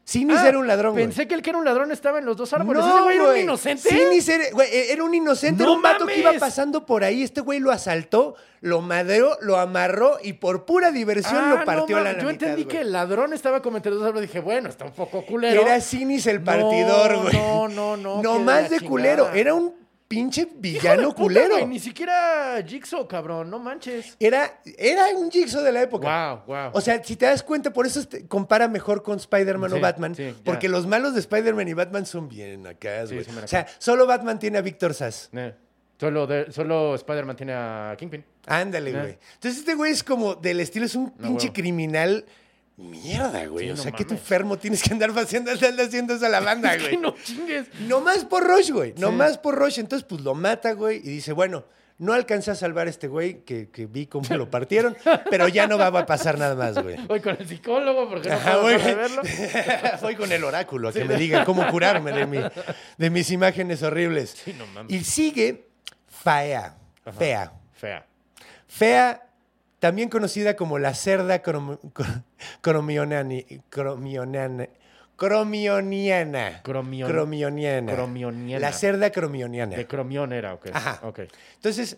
Sinis Ah, era un ladrón, güey. Pensé que el que era un ladrón estaba en los dos árboles. No, ¿Ese güey era un inocente? Sinis era, güey, era un inocente. ¡No era un vato que iba mames! pasando por ahí. Este güey lo asaltó, lo madreó, lo amarró y por pura diversión Ah, lo partió no, a la mames. Yo mitad, entendí güey. que el ladrón estaba como entre dos árboles. Dije, bueno, está un poco culero. Era Sinis el partidor, No, güey. no, no, no, No más de culero. Era un pinche villano puta, culero. güey, Ni siquiera Jigsaw, cabrón. No manches. Era, era un Jigsaw de la época. Wow, wow. O sea, si te das cuenta, por eso este- compara mejor con Spider-Man o Batman. sí, porque los malos de Spider-Man y Batman son bien acá, güey. o sea, solo Batman tiene a Víctor Sass. Eh, solo, de- solo Spider-Man tiene a Kingpin. Ándale, Ya. güey. Entonces este güey es como del estilo, es un No, pinche huevo. criminal. Mierda, güey. Sí, o no sea, qué mames. Es que güey. no chingues. No más por Rush, güey. No Sí. más por Rush. Entonces, pues lo mata, güey. Y dice, bueno, no alcancé a salvar a este güey que, que vi cómo lo partieron, pero ya no va a pasar nada más, güey. Voy con el psicólogo porque no Ajá, puedo de verlo. Voy con el oráculo a que me diga cómo curarme de, mi- de mis imágenes horribles. Sí, no mames. Y sigue Fea. Ajá. Fea. Fea. Fea, también conocida como la cerda crom- cromionana- cromioniana. Cromion- Cromioniana. cromioniana. La cerda cromioniana. De Cromión era, ok. Ajá. Ok. Entonces,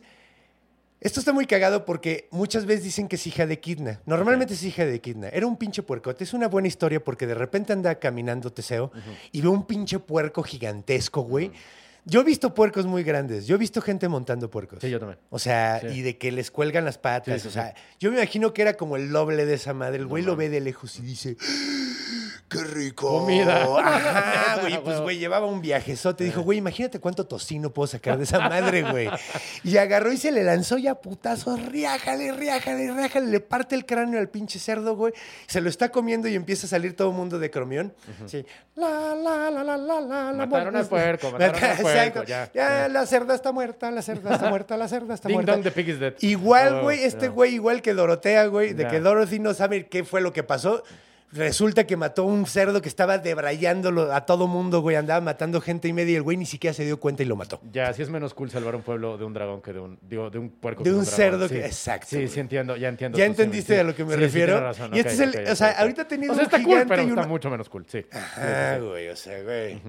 esto está muy cagado porque muchas veces dicen que es hija de Kidna. Normalmente es hija de Kidna. Era un pinche puercote. Es una buena historia porque de repente anda caminando Teseo y ve un pinche puerco gigantesco, güey. Yo he visto puercos muy grandes. Yo he visto gente montando puercos. Sí, yo también. O sea, Sí. y de que les cuelgan las patas. Sí, sí, o sea, yo me imagino que era como el doble de esa madre. El güey lo ve de lejos y dice, ¡qué rico! Comida. Ajá, güey. Pues, güey, llevaba un viajezote. Dijo, güey, imagínate cuánto tocino puedo sacar de esa madre, güey. Y agarró y se le lanzó ya putazos. Riájale, riájale, riájale. Le parte el cráneo al pinche cerdo, güey. Se lo está comiendo y empieza a salir todo el mundo de cromión. Sí. La, la, la, la, la, la. la, Mataron al puerco, mataron al puerco, Exacto. ya. Ya, la cerda está muerta, la cerda está muerta, la cerda está Ding muerta. dong, the pig is dead. Igual, Oh, güey, este güey, igual que Dorotea, güey, de que Dorothy no sabe qué fue lo que pasó. Resulta que mató un cerdo que estaba debrayándolo a todo mundo, güey. Andaba matando gente y media y el güey ni siquiera se dio cuenta y lo mató. Ya, sí es menos cool salvar un pueblo de un dragón que de un, digo, de un puerco. De que un cerdo Sí. que- exacto, Sí, güey. sí entiendo, ya entiendo. ¿Ya entendiste sí. a lo que me Sí, refiero? razón, Y este es el- o sea, ahorita ha tenido O sea, un está cool, gigante pero y está una- mucho menos cool, sí. Ah, güey, o sea, güey.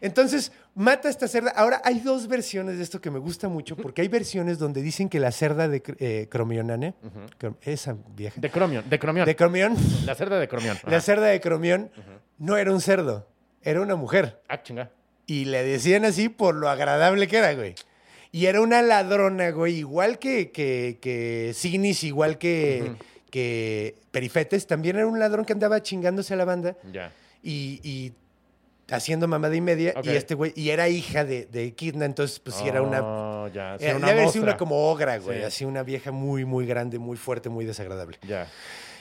Entonces, mata a esta cerda. Ahora, hay dos versiones de esto que me gusta mucho, porque hay versiones donde dicen que la cerda de eh, Cromionane, Crom- esa vieja, De Cromion, de Cromion. de Cromión, La cerda de Cromion. la cerda de Cromión, no era un cerdo, era una mujer. Ah, chinga. Y le decían así por lo agradable que era, güey. Y era una ladrona, güey, igual que, que, que Sinis, igual que, que Perifetes. También era un ladrón que andaba chingándose a la banda Ya. y, y haciendo mamada y media. Y este güey, y era hija de, de Kidna, entonces pues sí era una... Oh, ya. Sí, Era, una mostra. una como ogra, güey. Sí. Así una vieja muy, muy grande, muy fuerte, muy desagradable. Ya.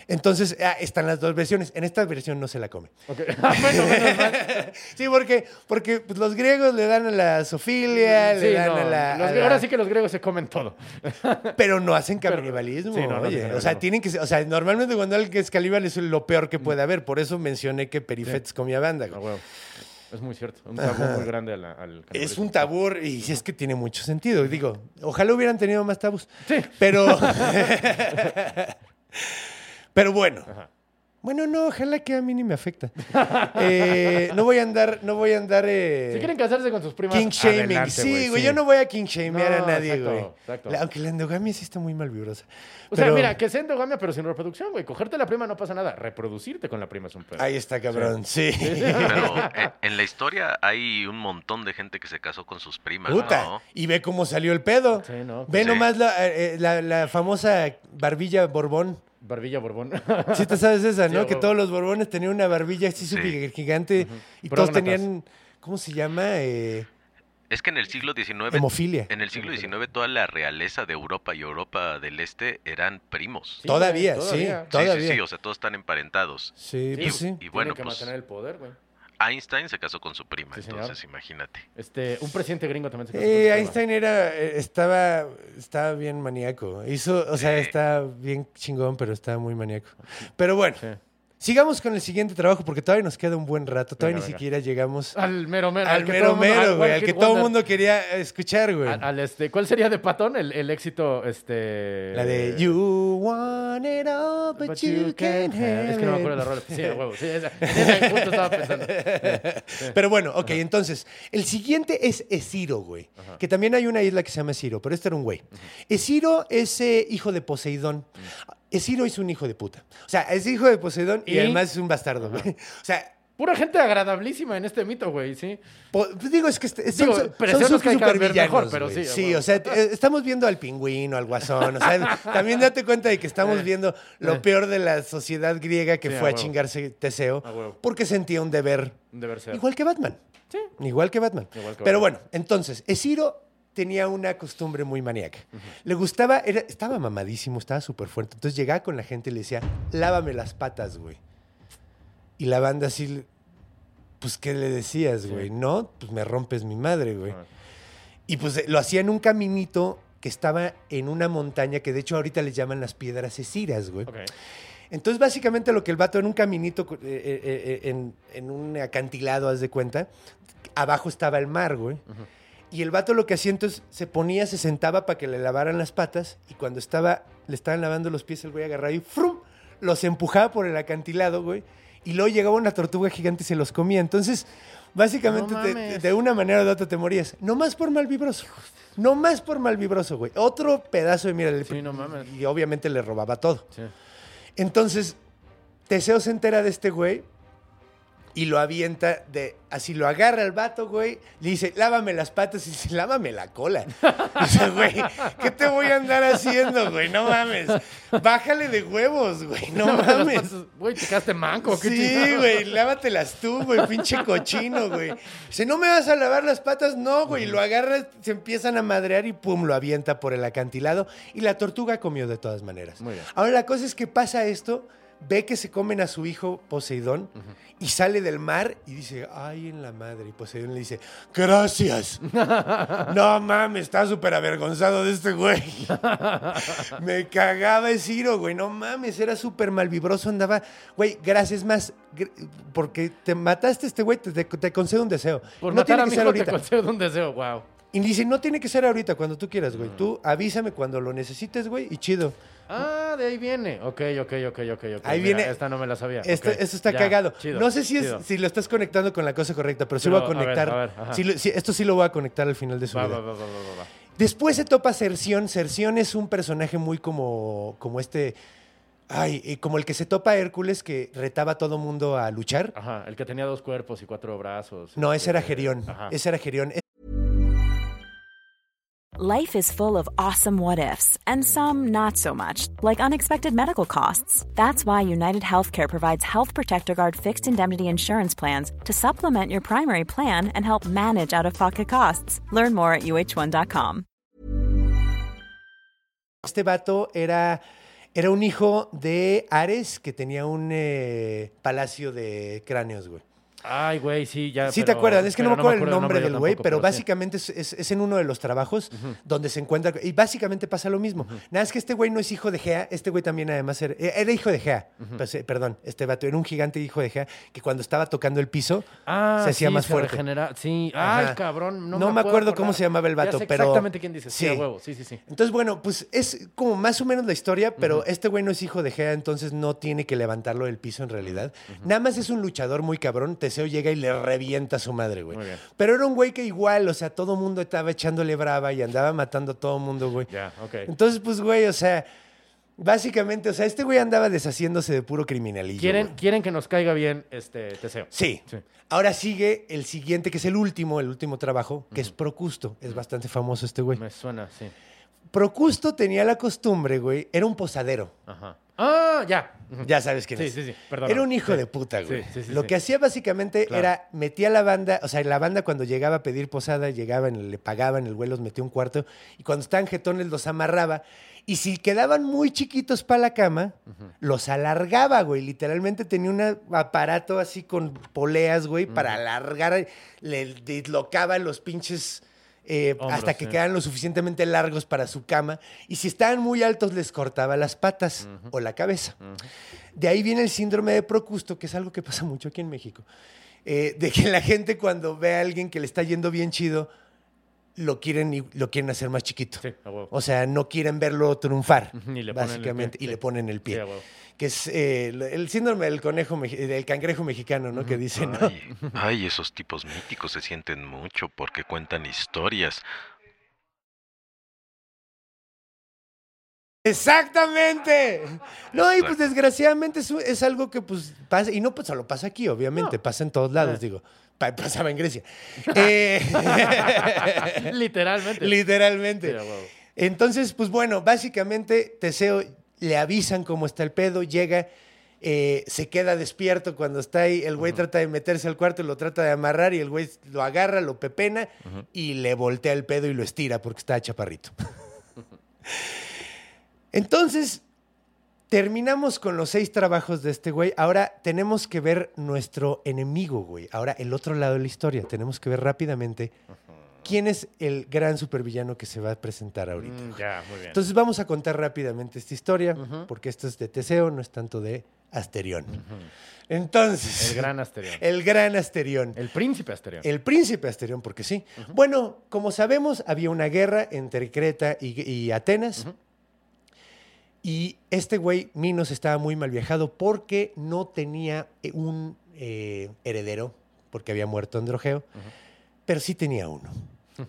Entonces, ah, están las dos versiones. En esta versión no se la come. Ah, bueno, menos mal. Sí, porque, porque pues, los griegos le dan a la sofilia, le dan no, a la... los a grie- la- Ahora sí que los griegos se comen todo. Pero no hacen canibalismo. sí, no, no oye. o canibalismo. sea, tienen que o sea, normalmente cuando alguien es caníbal es lo peor que puede haber. Por eso mencioné que Perifetes comía banda. Ah. Es muy cierto. Un tabú muy grande al, al Es un tabú y sí es que tiene mucho sentido. Digo, ojalá hubieran tenido más tabús. Sí. Pero. Pero bueno. Ajá. Bueno, no, ojalá que a mí ni me afecta. Eh, no voy a andar, no voy a andar. eh, Si quieren casarse con sus primas, King shaming. adelante, sí, güey, sí. yo no voy a king shamear a nadie, exacto, güey. exacto. La- Aunque la endogamia sí está muy mal vibrosa. O sea, mira, que sea endogamia, pero sin reproducción, güey. Cogerte la prima no pasa nada. Reproducirte con la prima es un pedo. Ahí está, cabrón. Sí. Pero en la historia hay un montón de gente que se casó con sus primas, Puta. ¿no? Y ve cómo salió el pedo. Sí, ¿no? Ve Sí. nomás la, eh, la- la famosa barbilla Borbón. Barbilla Borbón. Sí te sabes esa, Sí, ¿no? que todos los Borbones tenían una barbilla así Sí. súper gigante y todos tenían, ¿cómo se llama? Eh, Es que en el siglo XIX, hemofilia. en el siglo XIX toda la realeza de Europa y Europa del Este eran primos. Sí, todavía, todavía. Sí, todavía. sí, sí, o sea, todos están emparentados. Sí, Y, pues sí. y bueno, Tienen que pues mantener el poder, güey. Einstein se casó con su prima, Sí, señor. entonces imagínate. Este, un presidente gringo también se casó con su prima. Einstein era, eh, estaba, estaba bien maníaco. Hizo, o sea, Sí. está bien chingón, pero estaba muy maníaco. Pero bueno, Sí. Sigamos con el siguiente trabajo porque todavía nos queda un buen rato. Todavía Venga, ni venga. siquiera llegamos Al mero mero. al mero mero, güey, al que todo el mundo quería escuchar, güey. Al, al, este, ¿Cuál sería de Patón el, el éxito? Este, La de You want it all, but, you can't have Es que no me acuerdo de la it. rola. Sí, huevo. Sí, esa, esa justo estaba pensando. Pero bueno, ok, entonces, el siguiente es Esiro, güey. Que también hay una isla que se llama Esiro, pero este era un güey. Esiro es eh, hijo de Poseidón. Esiro es un hijo de puta. O sea, es hijo de Poseidón y, ¿Y? además es un bastardo, güey. O sea, Pura gente agradablísima en este mito, güey, sí. po- pues digo, es que este- Digo, son, son, preciosos son que vez supervillanos, mejor, pero sí, o sea, eh, estamos viendo al pingüino, al guasón. O sea, también date cuenta de que estamos viendo lo peor de la sociedad griega que Sí, fue a chingarse Teseo A porque sentía un deber Debe ser. Igual que Batman. Sí. Igual que Batman. Igual que Pero Batman. bueno, entonces, Esiro tenía una costumbre muy maníaca. Le gustaba, era- estaba mamadísimo, estaba súper fuerte. Entonces llegaba con la gente y le decía, lávame las patas, güey. Y la banda así, pues, ¿qué le decías, güey? No, pues me rompes mi madre, güey. Y pues eh, lo hacía en un caminito que estaba en una montaña que de hecho ahorita les llaman las piedras esiras, güey. Entonces, básicamente lo que el vato en un caminito, eh, eh, eh, en, en un acantilado, haz de cuenta, abajo estaba el mar, güey. Y el vato lo que hacía entonces, se ponía, se sentaba para que le lavaran las patas y cuando estaba, le estaban lavando los pies, el güey agarraba y ¡frum! los empujaba por el acantilado, güey. Y luego llegaba una tortuga gigante y se los comía. Entonces, básicamente, No te- mames. de una manera u de otra te morías. No más por malvibroso. No más por malvibroso, güey. Otro pedazo de mira. le- Sí, no mames. Y obviamente le robaba todo. Sí. Entonces, Teseo se entera de este güey y lo avienta de. Así lo agarra el vato, güey. Le dice, lávame las patas y dice, lávame la cola. Sea, güey, ¿qué te voy a andar haciendo, güey? No mames. Bájale de huevos, güey. No mames. patas. Güey, te quedaste manco. ¿qué Sí, chingados? güey, lávatelas tú, güey, pinche cochino, güey. Si no me vas a lavar las patas, no, güey. Lo agarras, se empiezan a madrear y pum, lo avienta por el acantilado. Y la tortuga comió de todas maneras. Muy bien. Ahora la cosa es que pasa esto ve que se comen a su hijo Poseidón y sale del mar y dice, ay, en la madre. Y Poseidón le dice, gracias. no mames, está súper avergonzado de este güey. Me cagaba el Ciro, güey. No mames, era súper malvibroso. Andaba, güey, gracias más. Porque te mataste a este güey, te, te- te concedo un deseo. Por no matar tiene a que mi ser hijo te ahorita. concedo un deseo, wow. Y dice, no tiene que ser ahorita, cuando tú quieras, Mm. güey. Tú avísame cuando lo necesites, güey, y chido. Ah, de ahí viene. Ok, ok, ok, ok, ok. Ahí Mira, viene- Esta no me la sabía. Esto, está ya, cagado. chido, no sé si, es, si lo estás conectando con la cosa correcta, pero sí Pero, voy a a ver, conectar. a ver, ajá. sí lo- sí, esto sí lo voy a conectar al final de su Va, vida. va, va, va, va, va, va. Después se topa Cerción. Cerción es un personaje muy como, como este. Ay, como el que se topa a Hércules que retaba a todo mundo a luchar. Ajá, el que tenía dos cuerpos y cuatro brazos. No, ese era este, Gerión. Ajá. Ese era Gerión. Life is full of awesome what ifs, and some not so much, like unexpected medical costs. That's why United Healthcare provides Health Protector Guard fixed indemnity insurance plans to supplement your primary plan and help manage out of pocket costs. Learn more at uh1.com. Este vato era, era un hijo de Ares que tenía un eh, palacio de cráneos, güey. Ay, güey, sí, ya. Sí, te acuerdas, es que no me acuerdo el nombre del güey, pero sí. básicamente es, es- es en uno de los trabajos donde se encuentra. Y básicamente pasa lo mismo. Nada es que este güey no es hijo de Gea, este güey también además era, era hijo de Gea. Pues, eh, perdón, este vato era un gigante hijo de Gea que cuando estaba tocando el piso Ah, se hacía sí, más se fuerte. regenera- Sí, Ajá. ay, cabrón. No, No me acuerdo cómo se llamaba el vato, pero- Exactamente quién dices. Sí, huevo. Sí, sí, sí. Entonces, bueno, pues es como más o menos la historia, pero este güey no es hijo de Gea, entonces no tiene que levantarlo del piso en realidad. Nada más es un luchador muy cabrón. Llega y le revienta a su madre, güey. Muy bien. Pero era un güey que igual, o sea, todo mundo estaba echándole brava y andaba matando a todo mundo, güey. Ya, ok. Entonces, pues, güey, o sea, básicamente, o sea, este güey andaba deshaciéndose de puro criminalillo. ¿Quieren, quieren que nos caiga bien este Teseo. Sí. Sí. Ahora sigue el siguiente, que es el último, el último trabajo, que es Procusto. Es bastante famoso este güey. Me suena, sí. Procusto tenía la costumbre, güey, era un posadero. Ajá. Ah, ya. Ya sabes quién Sí, es. sí, sí, perdón. Era un hijo Sí. de puta, güey. Sí, Lo que hacía básicamente Claro. era metía la banda, o sea, la banda cuando llegaba a pedir posada, llegaban, le pagaban, el güey los metía un cuarto y cuando estaban jetones los amarraba y si quedaban muy chiquitos para la cama, los alargaba, güey. Literalmente tenía un aparato así con poleas, güey, para alargar, le dislocaba los pinches eh, Hombros, hasta que sí. quedaran lo suficientemente largos para su cama y si estaban muy altos les cortaba las patas o la cabeza. De ahí viene el síndrome de Procusto, que es algo que pasa mucho aquí en México. Eh, de que la gente cuando ve a alguien que le está yendo bien chido, lo quieren, y- lo quieren hacer más chiquito. Sí, a huevo. O sea, no quieren verlo triunfar, y básicamente, y le ponen el pie. Que es eh, el- síndrome del conejo, del cangrejo mexicano, ¿no? Que dicen, ¿no? Ay, ay, esos tipos míticos se sienten mucho porque cuentan historias. Exactamente. No, y pues desgraciadamente es, es algo que pues pasa, y no pues solo pasa aquí, obviamente, pasa en todos lados, Ah. digo. Pa- pasaba en Grecia. Eh, Literalmente. Literalmente. Entonces, pues bueno, básicamente Teseo le avisan cómo está el pedo, llega, eh, se queda despierto cuando está ahí, el güey trata de meterse al cuarto, lo trata de amarrar y el güey lo agarra, lo pepena y le voltea el pedo y lo estira porque está chaparrito. Entonces, terminamos con los seis trabajos de este güey. Ahora tenemos que ver nuestro enemigo, güey. Ahora el otro lado de la historia. Tenemos que ver rápidamente quién es el gran supervillano que se va a presentar ahorita. Mm, ya, muy bien. Entonces vamos a contar rápidamente esta historia, porque esto es de Teseo, no es tanto de Asterión. Entonces, el gran Asterión. el gran Asterión. El príncipe Asterión. El príncipe Asterión, porque sí. Bueno, como sabemos, había una guerra entre Creta y, y Atenas. Y este güey, Minos, estaba muy mal viajado porque no tenía eh, un eh, heredero, porque había muerto Androgeo, pero sí tenía uno,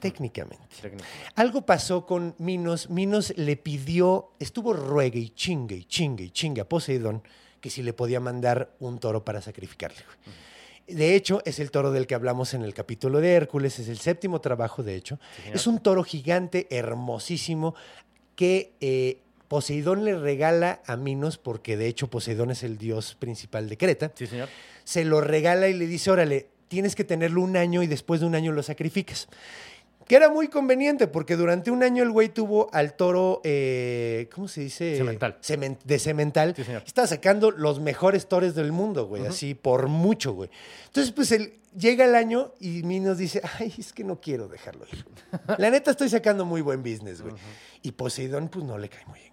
técnicamente. Técnicamente. Algo pasó con Minos. Minos le pidió, estuvo ruegue y chingue y chingue y chingue a Poseidón que si le podía mandar un toro para sacrificarle. De hecho, es el toro del que hablamos en el capítulo de Hércules, es el séptimo trabajo, de hecho. es un toro gigante, hermosísimo, que eh, Poseidón le regala a Minos, porque de hecho Poseidón es el dios principal de Creta Sí, señor. se lo regala y le dice, órale, tienes que tenerlo un año y después de un año lo sacrificas. Que era muy conveniente porque durante un año el güey tuvo al toro, eh, ¿cómo se dice? Cemental. Cemen- de cemental. Sí, señor. Estaba sacando los mejores tores del mundo, güey, así por mucho, güey. Entonces, pues él llega el año y Minos dice, ay, es que no quiero dejarlo ir. La neta estoy sacando muy buen business, güey. Y Poseidón, pues no le cae muy en gracia, güey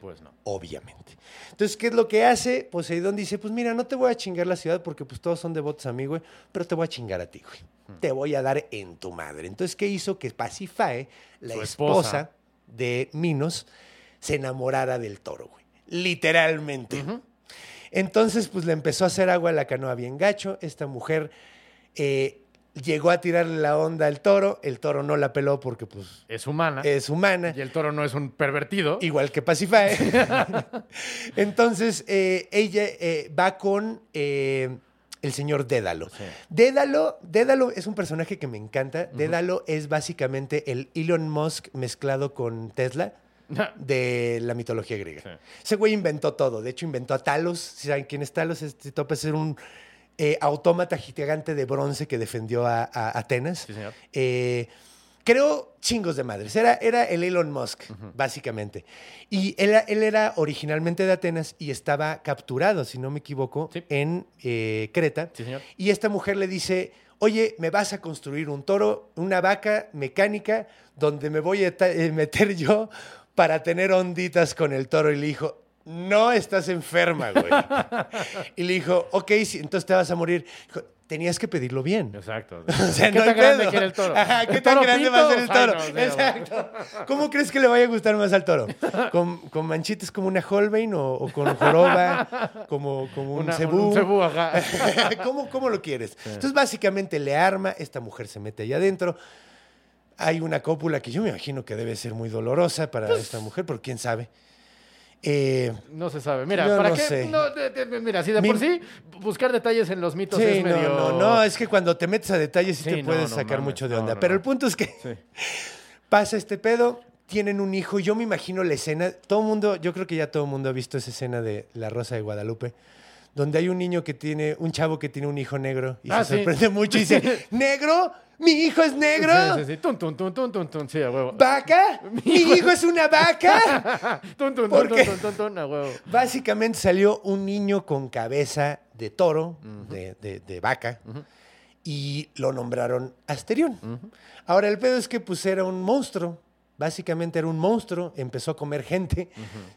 Pues no. obviamente. Entonces, ¿qué es lo que hace? Poseidón dice, pues mira, no te voy a chingar la ciudad porque pues todos son devotos a mí, güey, pero te voy a chingar a ti, güey. Te voy a dar en tu madre. Entonces, ¿qué hizo? Que Pasifae, la esposa. de Minos, se enamorara del toro, güey. Literalmente. Entonces, pues le empezó a hacer agua a la canoa bien gacho. Esta mujer eh, llegó a tirarle la onda al toro. El toro no la peló porque, pues, Es humana. es humana. Y el toro no es un pervertido. Igual que Pacifae. Entonces, eh, ella eh, va con eh, el señor Dédalo. Sí. Dédalo. Dédalo es un personaje que me encanta. Dédalo es básicamente el Elon Musk mezclado con Tesla de la mitología griega. Sí. Ese güey inventó todo. De hecho, inventó a Talos. Si saben quién es Talos, este topa ser un eh, autómata gigante de bronce que defendió a, a Atenas. Sí, señor. Eh, creo chingos de madres. Era, era el Elon Musk, básicamente. Y él, él era originalmente de Atenas y estaba capturado, si no me equivoco, Sí. en eh, Creta. Sí, señor. Y esta mujer le dice, oye, me vas a construir un toro, una vaca mecánica, donde me voy a meter yo para tener onditas con el toro. Y le dijo, no estás enferma, güey. y le dijo, ok, sí, entonces te vas a morir. Dijo, tenías que pedirlo bien. Exacto. O sea, ¿Qué no tan hay grande quiere el toro? Ajá, ¿qué ¿El tan grande va a pinto? ser el Ay, toro? no, Exacto. ¿Cómo crees que le vaya a gustar más al toro? ¿Con, con manchitas como una Holbein o, o con joroba? Como, como un Una- cebú. Un cebú, ajá. ¿Cómo, ¿Cómo lo quieres? Entonces, básicamente le arma, esta mujer se mete allá adentro. Hay una cópula que yo me imagino que debe ser muy dolorosa para Pues esta mujer, pero quién sabe. Eh, No se sabe. Mira, ¿para no qué? No, de- de- mira, si de Mi- por sí buscar detalles en los mitos sí, es no, medio... no, no, es que cuando te metes a detalles sí, te puedes sacar mames, mucho de onda. pero el punto es que Sí. pasa este pedo, tienen un hijo, yo me imagino la escena, todo el mundo, yo creo que ya todo el mundo ha visto esa escena de La Rosa de Guadalupe, donde hay un niño que tiene, un chavo que tiene un hijo negro y Ah, se sí. sorprende mucho y dice, ¿negro? ¿Mi hijo es negro? Sí, sí, sí. Tun, tun, tun, tun, tun, tun. Sí, a huevo. ¿Vaca? ¿Mi hijo es una vaca? Tun, tun, ¿Por tun, tun, tun, tun, a huevo. Básicamente salió un niño con cabeza de toro, de, de- de vaca, y lo nombraron Asterión. Ahora, el pedo es que pues era un monstruo. Básicamente era un monstruo, empezó a comer gente,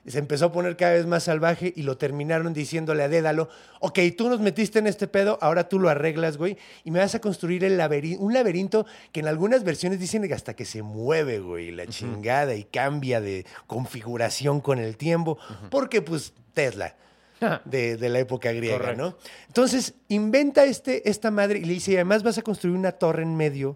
se empezó a poner cada vez más salvaje y lo terminaron diciéndole a Dédalo, ok, tú nos metiste en este pedo, ahora tú lo arreglas, güey, y me vas a construir el laberi- un laberinto que en algunas versiones dicen que hasta que se mueve, güey, la chingada y cambia de configuración con el tiempo, porque pues Tesla de, de la época griega, Correcto. ¿no? Entonces, inventa este, esta madre y le dice, y además vas a construir una torre en medio.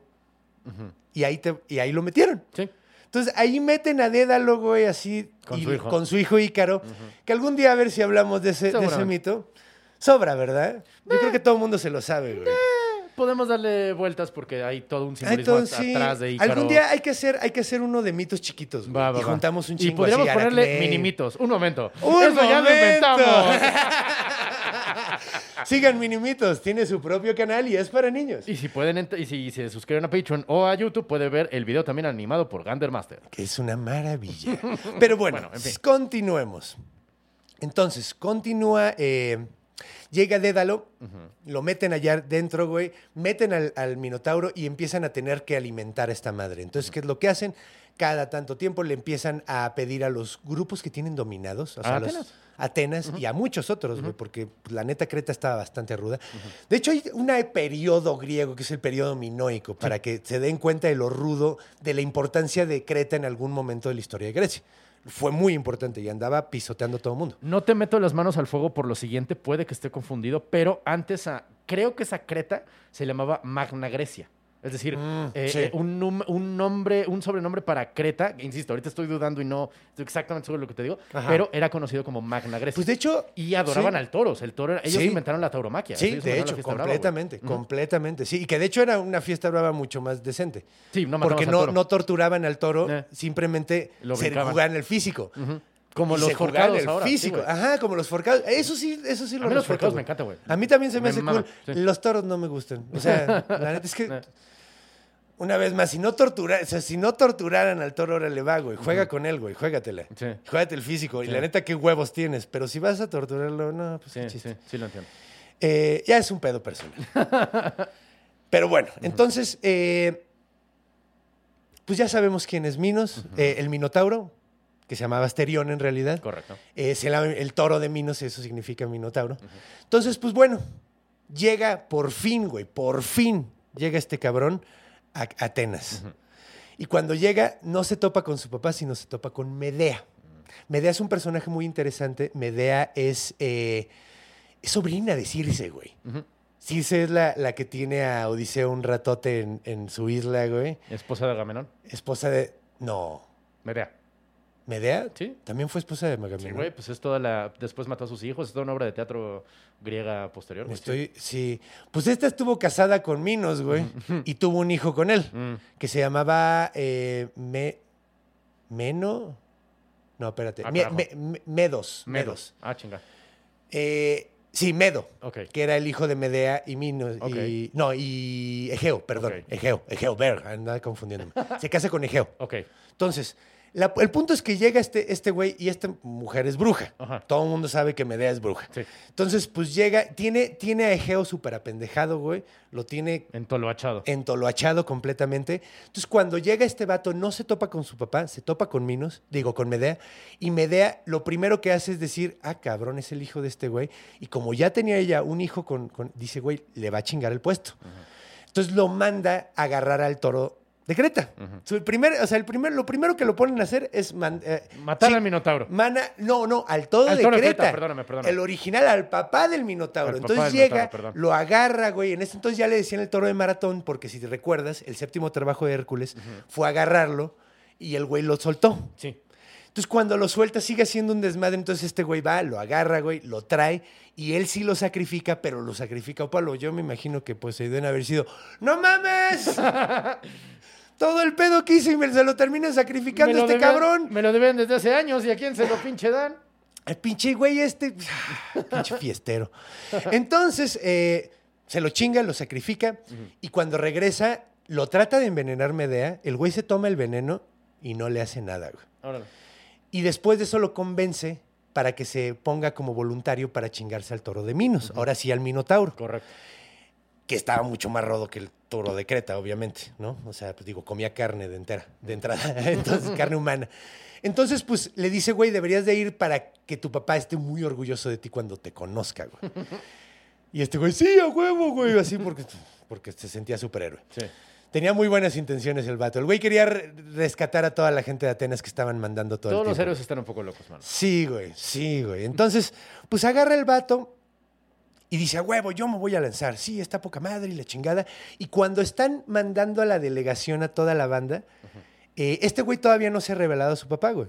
y, ahí te, y ahí lo metieron. Sí. Entonces, ahí meten a Dédalo, güey, así, Con y- su hijo. con su hijo Ícaro, que algún día a ver si hablamos de ese, de ese mito. Sobra, ¿verdad? Yo creo que todo el mundo se lo sabe, güey. Podemos darle vueltas porque hay todo un simbolismo entonces, atrás de Ícaro. Algún día hay que hacer, hay que hacer uno de mitos chiquitos, güey, Va, va, y va. juntamos un Y chingo podríamos así, ponerle Aracne. minimitos. Un momento. ¡Un Eso ya lo momento! inventamos. Sigan Minimitos, tiene su propio canal y es para niños. Y si pueden y si se suscriben a Patreon o a YouTube, puede ver el video también animado por Gander Master. Que es una maravilla. Pero bueno, Bueno, en fin. continuemos. Entonces, continúa. eh, llega Dédalo, lo meten allá dentro, güey, meten al, al Minotauro y empiezan a tener que alimentar a esta madre. Entonces, ¿qué es lo que hacen? Cada tanto tiempo le empiezan a pedir a los grupos que tienen dominados, o sea, A a los- Atenas. Atenas y a muchos otros, güey, porque pues, la neta Creta estaba bastante ruda. De hecho, hay un periodo griego que es el periodo minoico, para que se den cuenta de lo rudo, de la importancia de Creta en algún momento de la historia de Grecia. Fue muy importante y andaba pisoteando a todo el mundo. No te meto las manos al fuego por lo siguiente, puede que esté confundido, pero antes a, creo que esa Creta se llamaba Magna Grecia. Es decir, Mm, eh, sí. eh, un, nombre, un sobrenombre para Creta, insisto, ahorita estoy dudando y no estoy exactamente de lo que te digo, Ajá. pero era conocido como Magna Grecia. Pues de hecho. y adoraban sí. al toros. El toro era- ellos Sí. inventaron la tauromaquia. Sí, de hecho, brava, completamente, completamente. Sí, y que de hecho era una fiesta brava mucho más decente. Sí, no porque al no, toro. no torturaban al toro, Eh. simplemente Lo se jugaban el físico. Como Y los forcados el ahora. sí, físico. Ajá, como los forcados. Eso sí, eso sí A lo mí los forcados me encanta, güey. A mí también se me, Me hace mama, cool. sí. Los toros no me gustan. O sea, la neta es que. Una vez más, si no, tortura, o sea, si no torturaran al toro, ahora le va, güey. Juega con él, güey. Juégatela. Sí. Juégate el físico. Y la neta, qué huevos tienes. Pero si vas a torturarlo, no, pues qué Sí, chiste. sí, sí lo entiendo. Eh, ya es un pedo personal. Pero bueno, entonces, eh, pues ya sabemos quién es Minos. Eh, el Minotauro, que se llamaba Asterión en realidad. Correcto. Se el toro de Minos, eso significa Minotauro. Entonces, pues bueno, llega por fin, güey, por fin llega este cabrón a Atenas. Y cuando llega, no se topa con su papá, sino se topa con Medea. Medea es un personaje muy interesante. Medea es, eh, es sobrina de Circe, güey. Circe es la, la que tiene a Odiseo un ratote en, en su isla, güey. Esposa de Agamenón. Esposa de... No. Medea. ¿Medea? Sí. También fue esposa de Sí, Megamión. güey, pues es toda la. Después mató a sus hijos, es toda una obra de teatro griega posterior. Güey, sí. estoy, sí. Pues esta estuvo casada con Minos, güey. y tuvo un hijo con él. Mm. Que se llamaba eh, Me- Meno. No, espérate. Ah, Me- carajo. Me- Me- Medos. Medos. Medos. Ah, chinga. Eh, sí, Medo. Que era el hijo de Medea y Minos. Ok. Y, no, y Egeo, perdón. Egeo. Egeo, Berg. Andaba confundiéndome. se casa con Egeo. Ok. Entonces, la- el punto es que llega este este güey y esta mujer es bruja. Ajá. Todo el mundo sabe que Medea es bruja. Sí. Entonces, pues llega, tiene, tiene a Egeo súper apendejado, güey. Lo tiene Entoloachado. entoloachado completamente. Entonces, cuando llega este vato, no se topa con su papá, se topa con Minos, digo, con Medea. Y Medea lo primero que hace es decir, ah, cabrón, es el hijo de este güey. Y como ya tenía ella un hijo con, con- dice, güey, le va a chingar el puesto. Entonces lo manda a agarrar al toro de Creta. Su primer, o sea, el primer, lo primero que lo ponen a hacer es man- eh, Matar sí, al Minotauro. Mana, no, no, al toro Al de toro de Creta. Creta, perdóname, perdóname. El original, al papá del Minotauro. Entonces del llega, Minotauro, lo agarra, güey. En ese entonces ya le decían el toro de maratón, porque si te recuerdas, el séptimo trabajo de Hércules fue agarrarlo y el güey lo soltó. Sí. Entonces, cuando lo suelta, sigue haciendo un desmadre. Entonces, este güey va, lo agarra, güey, lo trae y él sí lo sacrifica, pero lo sacrifica Pablo. Yo me imagino que pues se deben haber sido, ¡No mames! Todo el pedo que hice y me se lo termina sacrificando lo este deben- cabrón. Me lo deben desde hace años y a quién se lo pinche dan. El pinche güey este, pinche fiestero. Entonces, eh, se lo chinga, lo sacrifica y cuando regresa, lo trata de envenenar Medea. El güey se toma el veneno y no le hace nada, güey. Órale. Y después de eso lo convence para que se ponga como voluntario para chingarse al toro de Minos. Ahora sí al Minotauro, Correcto. Que estaba mucho más rodo que el toro de Creta, obviamente, ¿no? O sea, pues digo, comía carne de entera, de entrada, entonces carne humana. Entonces, pues le dice, güey, deberías de ir para que tu papá esté muy orgulloso de ti cuando te conozca, güey. Y este güey, sí, a huevo, güey, así porque, porque se sentía superhéroe. Sí. Tenía muy buenas intenciones el vato. El güey quería re- rescatar a toda la gente de Atenas que estaban mandando todo Todos el los héroes están un poco locos, mano. Sí, güey, sí, güey. Entonces, pues agarra el vato y dice, a huevo, yo me voy a lanzar. Sí, está poca madre y la chingada. Y cuando están mandando a la delegación a toda la banda, eh, este güey todavía no se ha revelado a su papá, güey.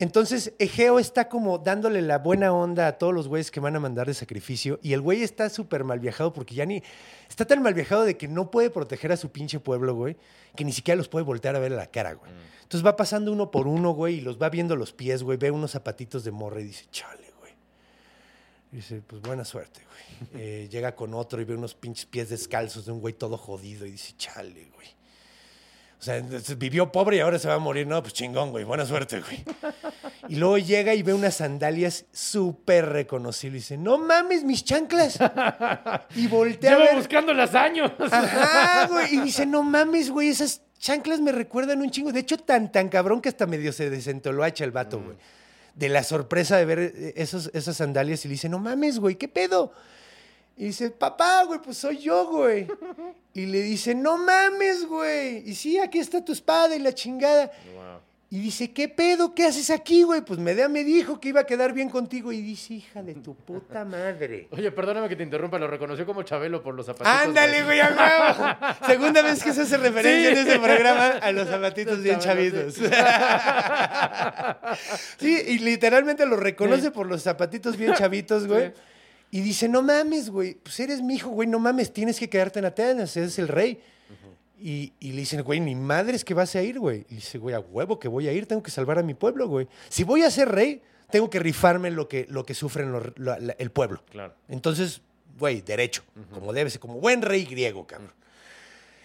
Entonces, Egeo está como dándole la buena onda a todos los güeyes que van a mandar de sacrificio. Y el güey está súper mal viajado porque ya ni. Está tan mal viajado de que no puede proteger a su pinche pueblo, güey, que ni siquiera los puede voltear a ver a la cara, güey. Entonces va pasando uno por uno, güey, y los va viendo los pies, güey. Ve unos zapatitos de morra y dice, chale, güey. Y dice, pues buena suerte, güey. Eh, llega con otro y ve unos pinches pies descalzos de un güey todo jodido y dice, chale, güey. O sea, vivió pobre y ahora se va a morir. No, pues chingón, güey. Buena suerte, güey. Y luego llega y ve unas sandalias súper reconocibles. Y dice, no mames, mis chanclas. Y voltea a Llevo ver. buscándolas años. Ajá, güey. Y dice, no mames, güey, esas chanclas me recuerdan un chingo. De hecho, tan, tan cabrón que hasta medio se desentoloacha el vato, güey. De la sorpresa de ver eh, esos, esas sandalias y le dice, no mames, güey, ¿qué pedo? Y dice, papá, güey, pues soy yo, güey. Y le dice, no mames, güey. Y sí, aquí está tu espada y la chingada. Y dice, ¿qué pedo? ¿Qué haces aquí, güey? Pues Medea me dijo que iba a quedar bien contigo. Y dice, hija de tu puta madre. Oye, perdóname que te interrumpa, lo reconoció como Chabelo por los zapatitos. Ándale, güey, a. Segunda vez que se hace referencia en este programa a los zapatitos bien chavitos. Sí, y literalmente lo reconoce Sí. por los zapatitos bien chavitos, güey. Y dice, no mames, güey, pues eres mi hijo, güey, no mames, tienes que quedarte en Atenas, eres el rey. Y, y le dicen, güey, ni madre es que vas a ir, güey. Y dice, güey, a huevo que voy a ir, tengo que salvar a mi pueblo, güey. Si voy a ser rey, tengo que rifarme lo que, lo que la- el pueblo. Claro. Entonces, güey, derecho, como debe ser, como buen rey griego, cabrón.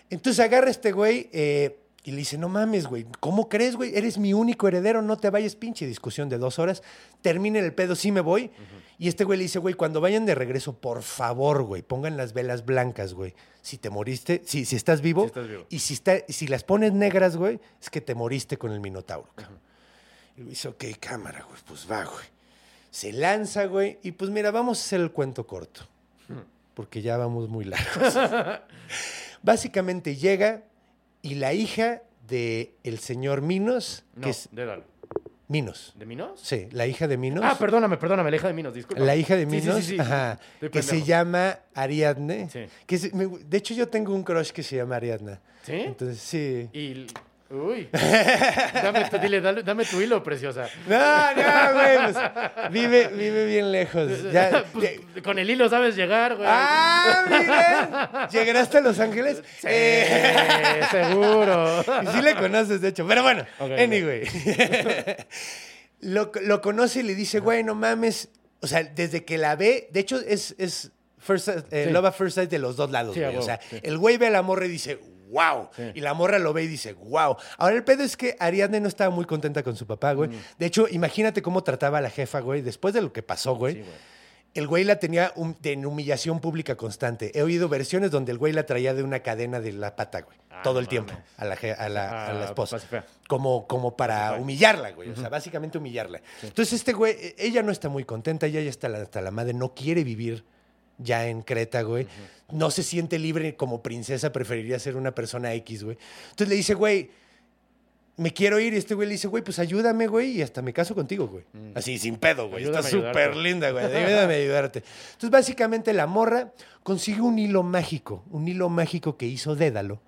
Entonces agarra este güey eh, y le dice, no mames, güey, ¿cómo crees, güey? Eres mi único heredero, no te vayas, pinche discusión de dos horas. Termina el pedo, sí me voy. Y este güey le dice, güey, cuando vayan de regreso, por favor, güey, pongan las velas blancas, güey. Si te moriste, si, si estás vivo. Si estás vivo. Y si, está, si las pones negras, güey, es que te moriste con el Minotauro, cabrón. Y le dice, ok, cámara, güey, pues va, güey. Se lanza, güey, y pues mira, vamos a hacer el cuento corto, porque ya vamos muy largos. Básicamente llega y la hija de el señor Minos, No, que es de Dalo. Minos. ¿De Minos? Sí, la hija de Minos. Ah, perdóname, perdóname, la hija de Minos, disculpa. La hija de sí, Minos, sí, sí. ajá, que se llama Ariadne. Sí. Que se- me- de hecho, yo tengo un crush que se llama Ariadna. ¿Sí? Entonces, sí. Y... Uy. Dame, tu- dile, dale- dame tu hilo, preciosa. No, no, güey. pues, vive, vive bien lejos. Ya, Pues, ya- con el hilo sabes llegar, güey. ¡Ah, Miguel! ¿Llegaste a Los Ángeles? Sí, Eh, seguro. y sí le conoces, de hecho. Pero bueno, anyway. lo, lo conoce y le dice, güey, no mames. O sea, desde que la ve, de hecho, es, es first, eh, Sí. Love at First Sight de los dos lados, Sí, güey. O sea, el güey ve a la morra y dice, wow. Sí. Y la morra lo ve y dice, wow. Ahora, el pedo es que Ariadne no estaba muy contenta con su papá, Mm. güey. De hecho, imagínate cómo trataba a la jefa, güey, después de lo que pasó, güey. Sí, güey. El güey la tenía hum- de- en humillación pública constante. He oído versiones donde el güey la traía de una cadena de la pata, güey. Ah, todo el tiempo. A la, a la, a la Ah, esposa. Pasifea. Como, como para Pasifea. humillarla, güey. O sea, básicamente humillarla. Entonces, este güey, eh, ella no está muy contenta. Ella ya está la, hasta la madre. No quiere vivir ya en Creta, güey. No se siente libre como princesa. Preferiría ser una persona X, güey. Entonces le dice, güey, me quiero ir. Y este güey le dice, güey, pues ayúdame, güey, y hasta me caso contigo, güey. Así, sin pedo, güey. Está Mm. Ayúdame a súper linda, güey. Ayúdame a ayudarte. Entonces, básicamente, la morra consigue un hilo mágico. Un hilo mágico que hizo Dédalo.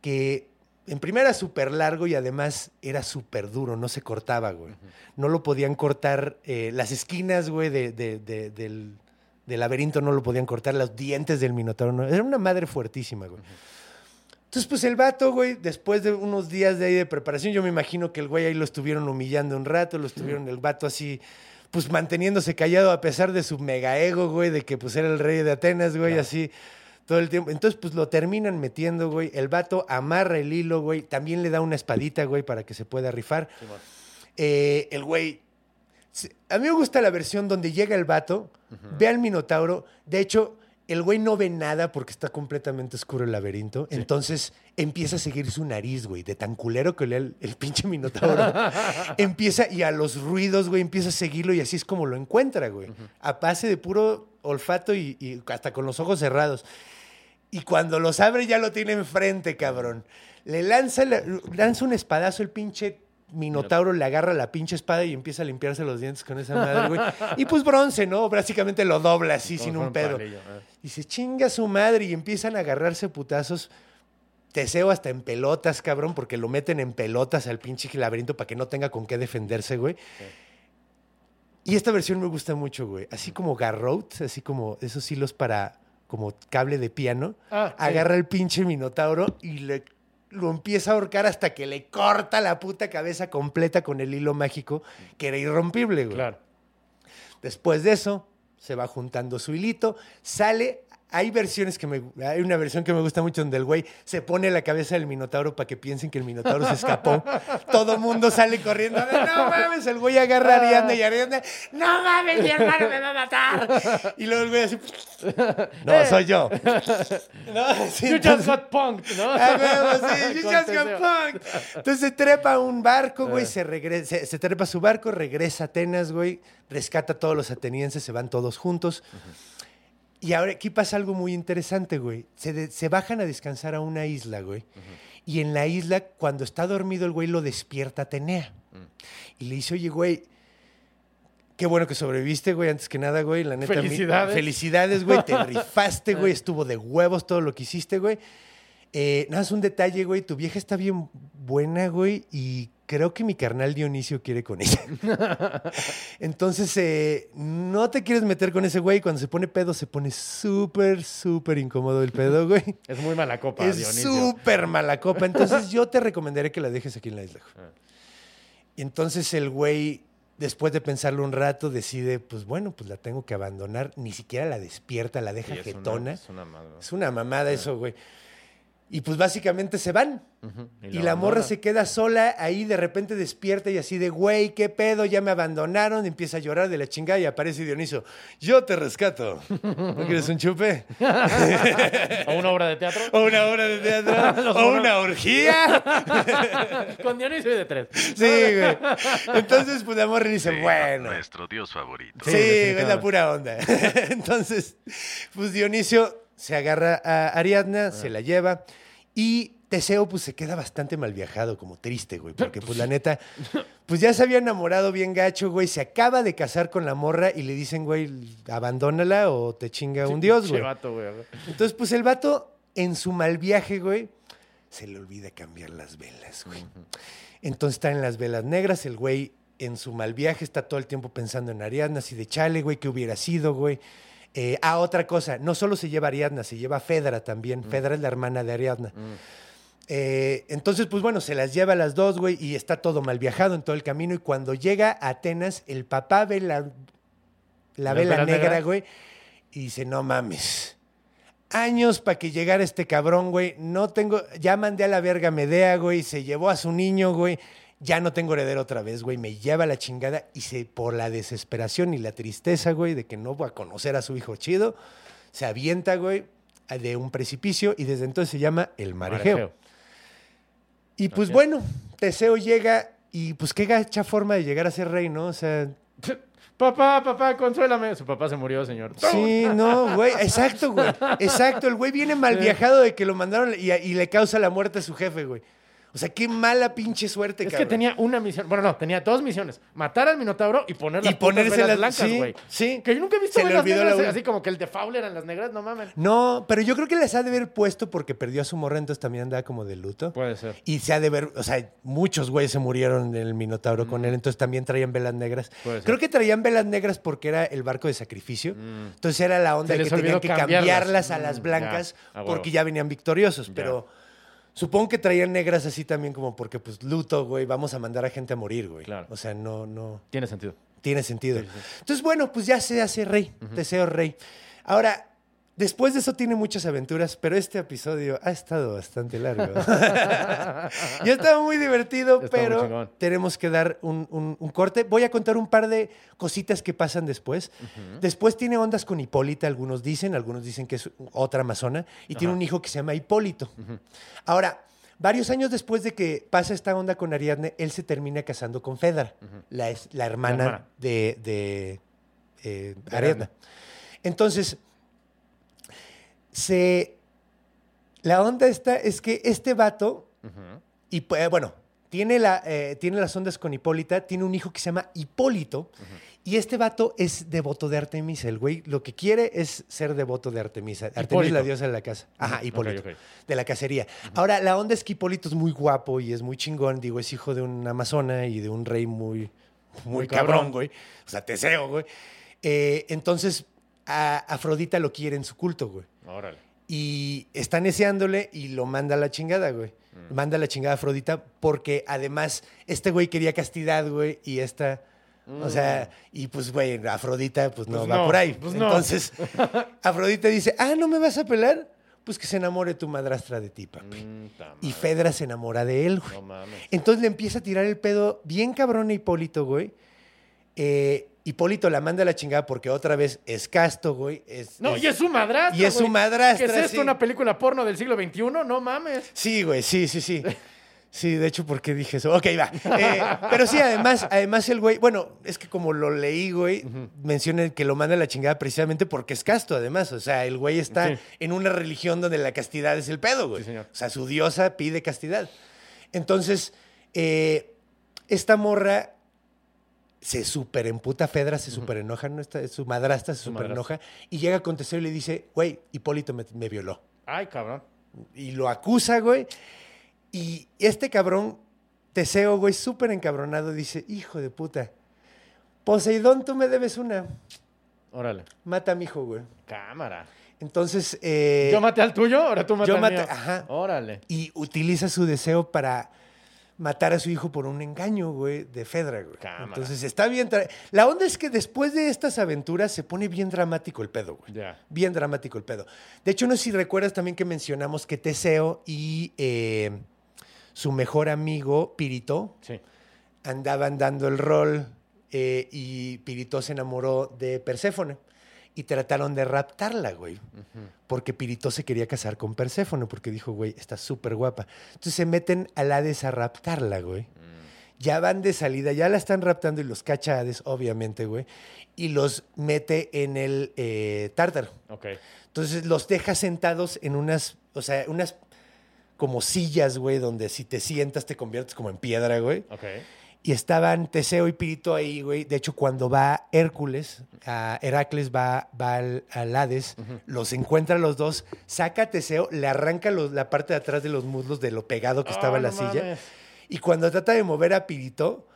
Que en primera súper largo y además era súper duro. No se cortaba, güey. No lo podían cortar. eh, las esquinas, güey, de- de- de- del, del laberinto no lo podían cortar. Los dientes del minotauro. no. Era una madre fuertísima, güey. Entonces, pues el vato, güey, después de unos días de ahí de preparación, yo me imagino que el güey ahí lo estuvieron humillando un rato, lo estuvieron el vato así, pues manteniéndose callado a pesar de su mega ego, güey, de que pues era el rey de Atenas, güey, así todo el tiempo. Entonces, pues lo terminan metiendo, güey. El vato amarra el hilo, güey. También le da una espadita, güey, para que se pueda rifar. Eh, el güey. A mí me gusta la versión donde llega el vato, ve al minotauro. De hecho, el güey no ve nada porque está completamente oscuro el laberinto. Entonces empieza a seguir su nariz, güey, de tan culero que olía el, el pinche minotauro. empieza, y a los ruidos, güey, empieza a seguirlo y así es como lo encuentra, güey. A base de puro olfato y, y hasta con los ojos cerrados. Y cuando los abre ya lo tiene enfrente, cabrón. Le lanza, la- lanza un espadazo el pinche Minotauro, le agarra la pinche espada y empieza a limpiarse los dientes con esa madre, güey. Y pues bronce, ¿no? Básicamente lo dobla así, sin si un pedo. palillo. Y se chinga su madre y empiezan a agarrarse putazos. Teseo hasta en pelotas, cabrón, porque lo meten en pelotas al pinche laberinto para que no tenga con qué defenderse, güey. Y esta versión me gusta mucho, güey. Así como Garrote, así como esos hilos para como cable de piano. Ah, sí. agarra el pinche minotauro y le, lo empieza a ahorcar hasta que le corta la puta cabeza completa con el hilo mágico que era irrompible, güey. Claro. Después de eso, se va juntando su hilito, sale. Hay versiones que me. Hay una versión que me gusta mucho donde el güey se pone la cabeza del minotauro para que piensen que el minotauro se escapó. Todo mundo sale corriendo. de, no mames, el güey agarra a Ariadna y Ariadna. No mames, mi hermano me va a matar. Y luego el güey así. No, soy yo. No, sí, You just got punked, ¿no? Ah, sí, you just got punked. Entonces se trepa a un barco, güey, Ah. se, regresa, se, se trepa a su barco, regresa a Atenas, güey, rescata a todos los atenienses, se van todos juntos. Y ahora aquí pasa algo muy interesante, güey. Se, de- se bajan a descansar a una isla, güey. Y en la isla, cuando está dormido, el güey lo despierta Atenea. Y le dice, oye, güey, qué bueno que sobreviviste, güey, antes que nada, güey. La neta, Felicidades. felicidades, güey. Te rifaste, güey. Estuvo de huevos todo lo que hiciste, güey. Eh, nada más un detalle, güey. Tu vieja está bien buena, güey. Y creo que mi carnal Dionisio quiere con ella. Entonces, eh, no te quieres meter con ese güey. Cuando se pone pedo, se pone súper, súper incómodo el pedo, güey. Es muy mala copa, Es Dionisio. súper mala copa. Entonces, yo te recomendaría que la dejes aquí en la isla. güey. Ah. Y entonces el güey, después de pensarlo un rato, decide, pues bueno, pues la tengo que abandonar. Ni siquiera la despierta, la deja Sí, es una- jetona. es una madre. Es una mamada eso, güey. Y pues básicamente se van. Y, la morra se queda sola, ahí de repente despierta y así de, güey, ¿qué pedo? Ya me abandonaron, empieza a llorar de la chingada y aparece Dioniso. Yo te rescato. ¿No quieres un chupe? ¿O una obra de teatro? ¿O una obra de teatro? ¿O una orgía? Con Dionisio y de tres. Sí, güey. Entonces, pues la morra dice, Sí, bueno. Nuestro dios favorito. Sí, Sí, es la pura onda. Entonces, pues Dionisio se agarra a Ariadna, se la lleva y Teseo pues se queda bastante mal viajado, como triste, güey, porque pues la neta, pues ya se había enamorado bien gacho, güey, se acaba de casar con la morra y le dicen, güey, abandónala o te chinga un dios, güey. vato, güey. Entonces, pues el vato en su mal viaje, güey, se le olvida cambiar las velas, güey. Entonces está en las velas negras, el güey en su mal viaje está todo el tiempo pensando en Ariadna, así de chale, güey, ¿qué hubiera sido, güey? Eh, ah, otra cosa, no solo se lleva Ariadna, se lleva Fedra también. Fedra es la hermana de Ariadna. Eh, entonces, pues bueno, se las lleva a las dos, güey, y está todo mal viajado en todo el camino. Y cuando llega a Atenas, el papá ve la, la ¿Las vela negra, güey, y dice, no mames. Años para que llegara este cabrón, güey. No tengo, ya mandé a la verga a Medea, güey. Se llevó a su niño, güey. Ya no tengo heredero otra vez, güey. Me lleva la chingada y se, por la desesperación y la tristeza, güey, de que no va a conocer a su hijo chido, se avienta, güey, de un precipicio y desde entonces se llama el marejeo. Marejeo. Y pues bueno, Teseo llega y pues qué gacha forma de llegar a ser rey, ¿no? O sea, Papá, papá, consuélame. Su papá se murió, señor. sí, no, güey, exacto, güey. Exacto, el güey viene mal viajado de que lo mandaron y, y le causa la muerte a su jefe, güey. O sea, qué mala pinche suerte, Es que tenía una misión. Bueno, no, tenía dos misiones. Matar al Minotauro y poner las Y ponerse velas las- blancas, güey. sí. Que yo nunca he visto Se velas la negras, una. así como que el de Fowler eran las negras, no mames. No, pero yo creo que les ha de haber puesto porque perdió a su morra, entonces también andaba como de luto. Puede ser. Y se ha de ver, o sea, muchos güeyes se murieron en el Minotauro con él, entonces también traían velas negras. Mm. Puede ser. Creo que traían velas negras porque era el barco de sacrificio. Entonces era la onda de que tenían que cambiarlas. cambiarlas a las Mm, blancas ya, porque ya venían victoriosos. Ya. Pero supongo que traían negras así también como porque, pues, luto, güey, vamos a mandar a gente a morir, güey. Claro. O sea, no, no Tiene sentido. tiene sentido. Sí, sí. Entonces, bueno, pues ya se hace rey, deseo rey. Ahora, después de eso tiene muchas aventuras, pero este episodio ha estado bastante largo. ya estaba muy divertido, Está pero tenemos que dar un, un- un corte. Voy a contar un par de cositas que pasan después. Después tiene ondas con Hipólita, algunos dicen, algunos dicen que es otra amazona, y tiene un hijo que se llama Hipólito. Ahora, varios años después de que pasa esta onda con Ariadne, él se termina casando con Fedra, la, hermana, hermana. de, de, eh, De Ariadna. Ariadna. Entonces, se... La onda esta es que este vato, y pues, bueno, tiene, la, eh, tiene las ondas con Hipólita, tiene un hijo que se llama Hipólito, y este vato es devoto de Artemisa. El güey lo que quiere es ser devoto de Artemisa. Artemisa es la diosa de la casa. Ajá, Hipólito. De la cacería. Ahora, la onda es que Hipólito es muy guapo y es muy chingón. Digo, es hijo de una amazona y de un rey muy, muy, Muy cabrón, cabrón. güey. O sea, Teseo, güey. Eh, entonces, a Afrodita lo quiere en su culto, güey. Órale. Y está neceándole y lo manda a la chingada, güey. Mm. Manda a la chingada a Afrodita porque además este güey quería castidad, güey, y esta... O sea, y pues, güey, Afrodita, pues no Mm. Pues va no, por ahí. pues no. Entonces, Afrodita dice, ah, ¿no me vas a pelar? Pues que se enamore tu madrastra de ti, papi. Mm, Y. Fedra se enamora de él, güey. No mames. Entonces le empieza a tirar el pedo bien cabrón a Hipólito, güey. Eh, Hipólito la manda a la chingada porque otra vez es casto, güey. Es, No, es- y es su madrastra. y es su madrastra, ¿Qué es esto? sí. ¿Una película porno del siglo XXI? No mames. Sí, güey, sí, sí, sí. Sí, de hecho, ¿por qué dije eso? Ok, va. Eh, pero sí, además, además el güey, bueno, es que como lo leí, güey, menciona que lo manda a la chingada precisamente porque es casto, además. O sea, el güey está Sí. en una religión donde la castidad es el pedo, güey. Sí, señor. O sea, su diosa pide castidad. Entonces, eh, esta morra se super emputa, Fedra se super enoja, ¿no? Esta- su madrastra se Su super enoja y llega con Teseo y le dice, güey, Hipólito me, me violó Ay, cabrón. y lo acusa, güey. Y este cabrón, Teseo, güey, súper encabronado, dice, hijo de puta, Poseidón, tú me debes una. Órale. Mata a mi hijo, güey. Cámara. Entonces, eh, Yo maté al tuyo, ahora tú matas yo al maté- mío. ajá. Órale. y utiliza su deseo para, matar a su hijo por un engaño, güey, de Fedra, güey. Cámara. Entonces está bien. La onda es que después de estas aventuras se pone bien dramático el pedo, güey. Ya. Bien dramático el pedo. De hecho, no sé si recuerdas también que mencionamos que Teseo y eh, su mejor amigo, Pirito, Sí. andaban dando el rol eh, y Pirito se enamoró de Perséfone y trataron de raptarla, güey. Porque Pirito se quería casar con Perséfone porque dijo, güey, está súper guapa. Entonces se meten al Hades a raptarla, güey. Ya van de salida, ya la están raptando y los cacha Hades, obviamente, güey. Y los mete en el eh, tártaro. Ok. Entonces los deja sentados en unas, o sea, unas como sillas, güey, donde si te sientas te conviertes como en piedra, güey. Ok. Y estaban Teseo y Pirito ahí, güey. De hecho, cuando va Hércules, a Heracles va, va al, al Hades, los encuentra los dos, saca a Teseo, le arranca los- la parte de atrás de los muslos de lo pegado que estaba Ah, en la no silla. mames. Y cuando trata de mover a Pirito,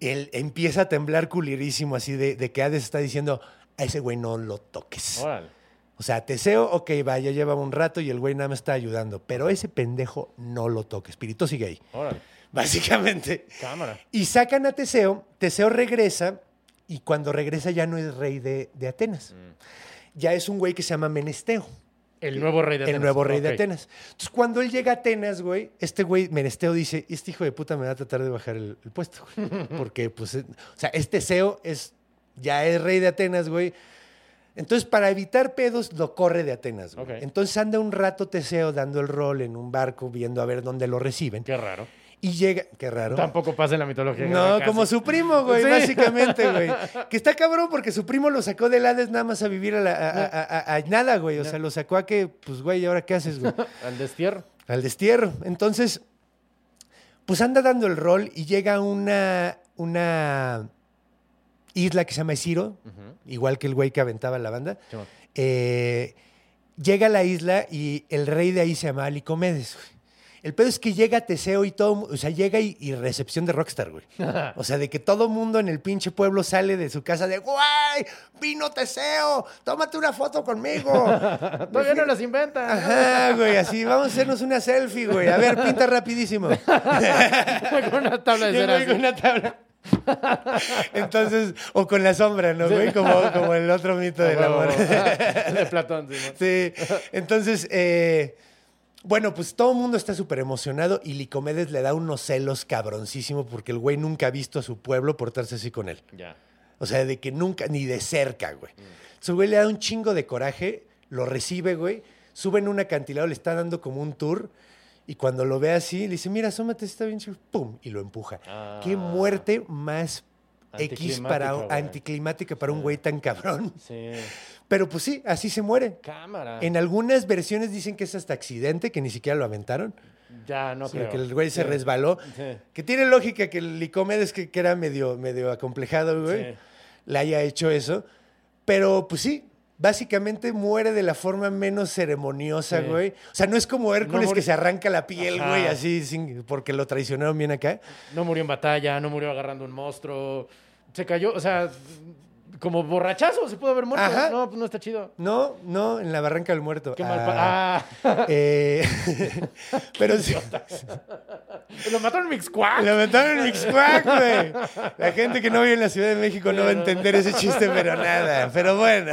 él empieza a temblar culirísimo, así de, de que Hades está diciendo, a ese güey no lo toques. Órale. O sea, Teseo, ok, va, ya lleva un rato y el güey nada más está ayudando, pero ese pendejo no lo toques. Pirito sigue ahí, Órale. básicamente. Cámara. Y sacan a Teseo, Teseo regresa y cuando regresa ya no es rey de, de Atenas. Mm. Ya es un güey que se llama Menesteo, El nuevo rey de el Atenas. nuevo rey de. Atenas. Entonces cuando él llega a Atenas, güey, este güey Menesteo dice, este hijo de puta me va a tratar de bajar el, el puesto, güey". Porque pues, eh, o sea, este Teseo es, ya es rey de Atenas, güey. Entonces, para evitar pedos, lo corre de Atenas. güey. Ok. Entonces anda un rato Teseo dando el rol en un barco, viendo a ver dónde lo reciben. Qué raro. Y llega, qué raro. Tampoco pasa en la mitología. No, casi. como su primo, güey, Sí. básicamente, güey. Que está cabrón porque su primo lo sacó del Hades nada más a vivir a, la- a- a- a- a nada, güey. O sea, lo sacó a que, pues, güey, ¿y ahora qué haces, güey? Al destierro. Al destierro. Entonces, pues anda dando el rol y llega una, una isla que se llama Esiro, igual que el güey que aventaba la banda. Eh, llega a la isla y el rey de ahí se llama Licomedes, güey. El pedo es que llega Teseo y todo, o sea, llega y, y recepción de Rockstar, güey. O sea, de que todo mundo en el pinche pueblo sale de su casa de, ¡guay! ¡Vino Teseo! ¡Tómate una foto conmigo! Todavía no las inventa. Ajá, güey, así, vamos a hacernos una selfie, güey. A ver, pinta rapidísimo. con una tabla de cera. con una tabla. Entonces, o con la sombra, ¿no, güey? Como, como el otro mito del amor. de Platón, Simón. Sí. Entonces, eh, bueno, pues todo el mundo está súper emocionado y Licomedes le da unos celos cabroncísimo porque el güey nunca ha visto a su pueblo portarse así con él. Ya. O sea, de que nunca, ni de cerca, güey. Su güey le da un chingo de coraje, lo recibe, güey, sube en un acantilado, le está dando como un tour. Y cuando lo ve así, le dice, mira, asómate, está bien chido. ¡Pum! Y lo empuja. Ah. Qué muerte más X para anticlimática para un güey tan cabrón. Sí. Pero pues sí, así se muere. Cámara. En algunas versiones dicen que es hasta accidente, que ni siquiera lo aventaron. Ya, no sino creo. que el güey se Sí. resbaló. Sí. Que tiene lógica que el Licomedes, que, que era medio, medio acomplejado, güey, Sí. le haya hecho eso. Pero pues sí, básicamente muere de la forma menos ceremoniosa, Sí. güey. O sea, no es como Hércules que se arranca la piel, Ajá. güey, así, sin- porque lo traicionaron bien acá. No murió en batalla, no murió agarrando un monstruo. Se cayó, o sea, como borrachazo se pudo haber muerto. Ajá. No, pues no está chido. No, no, en la barranca del muerto. Qué mal. Ah, Ah, eh, pero sí. lo mataron en Mixcoac. Lo mataron en Mixcoac, güey. La gente que no vive en la Ciudad de México no va a entender ese chiste, pero nada. Pero bueno.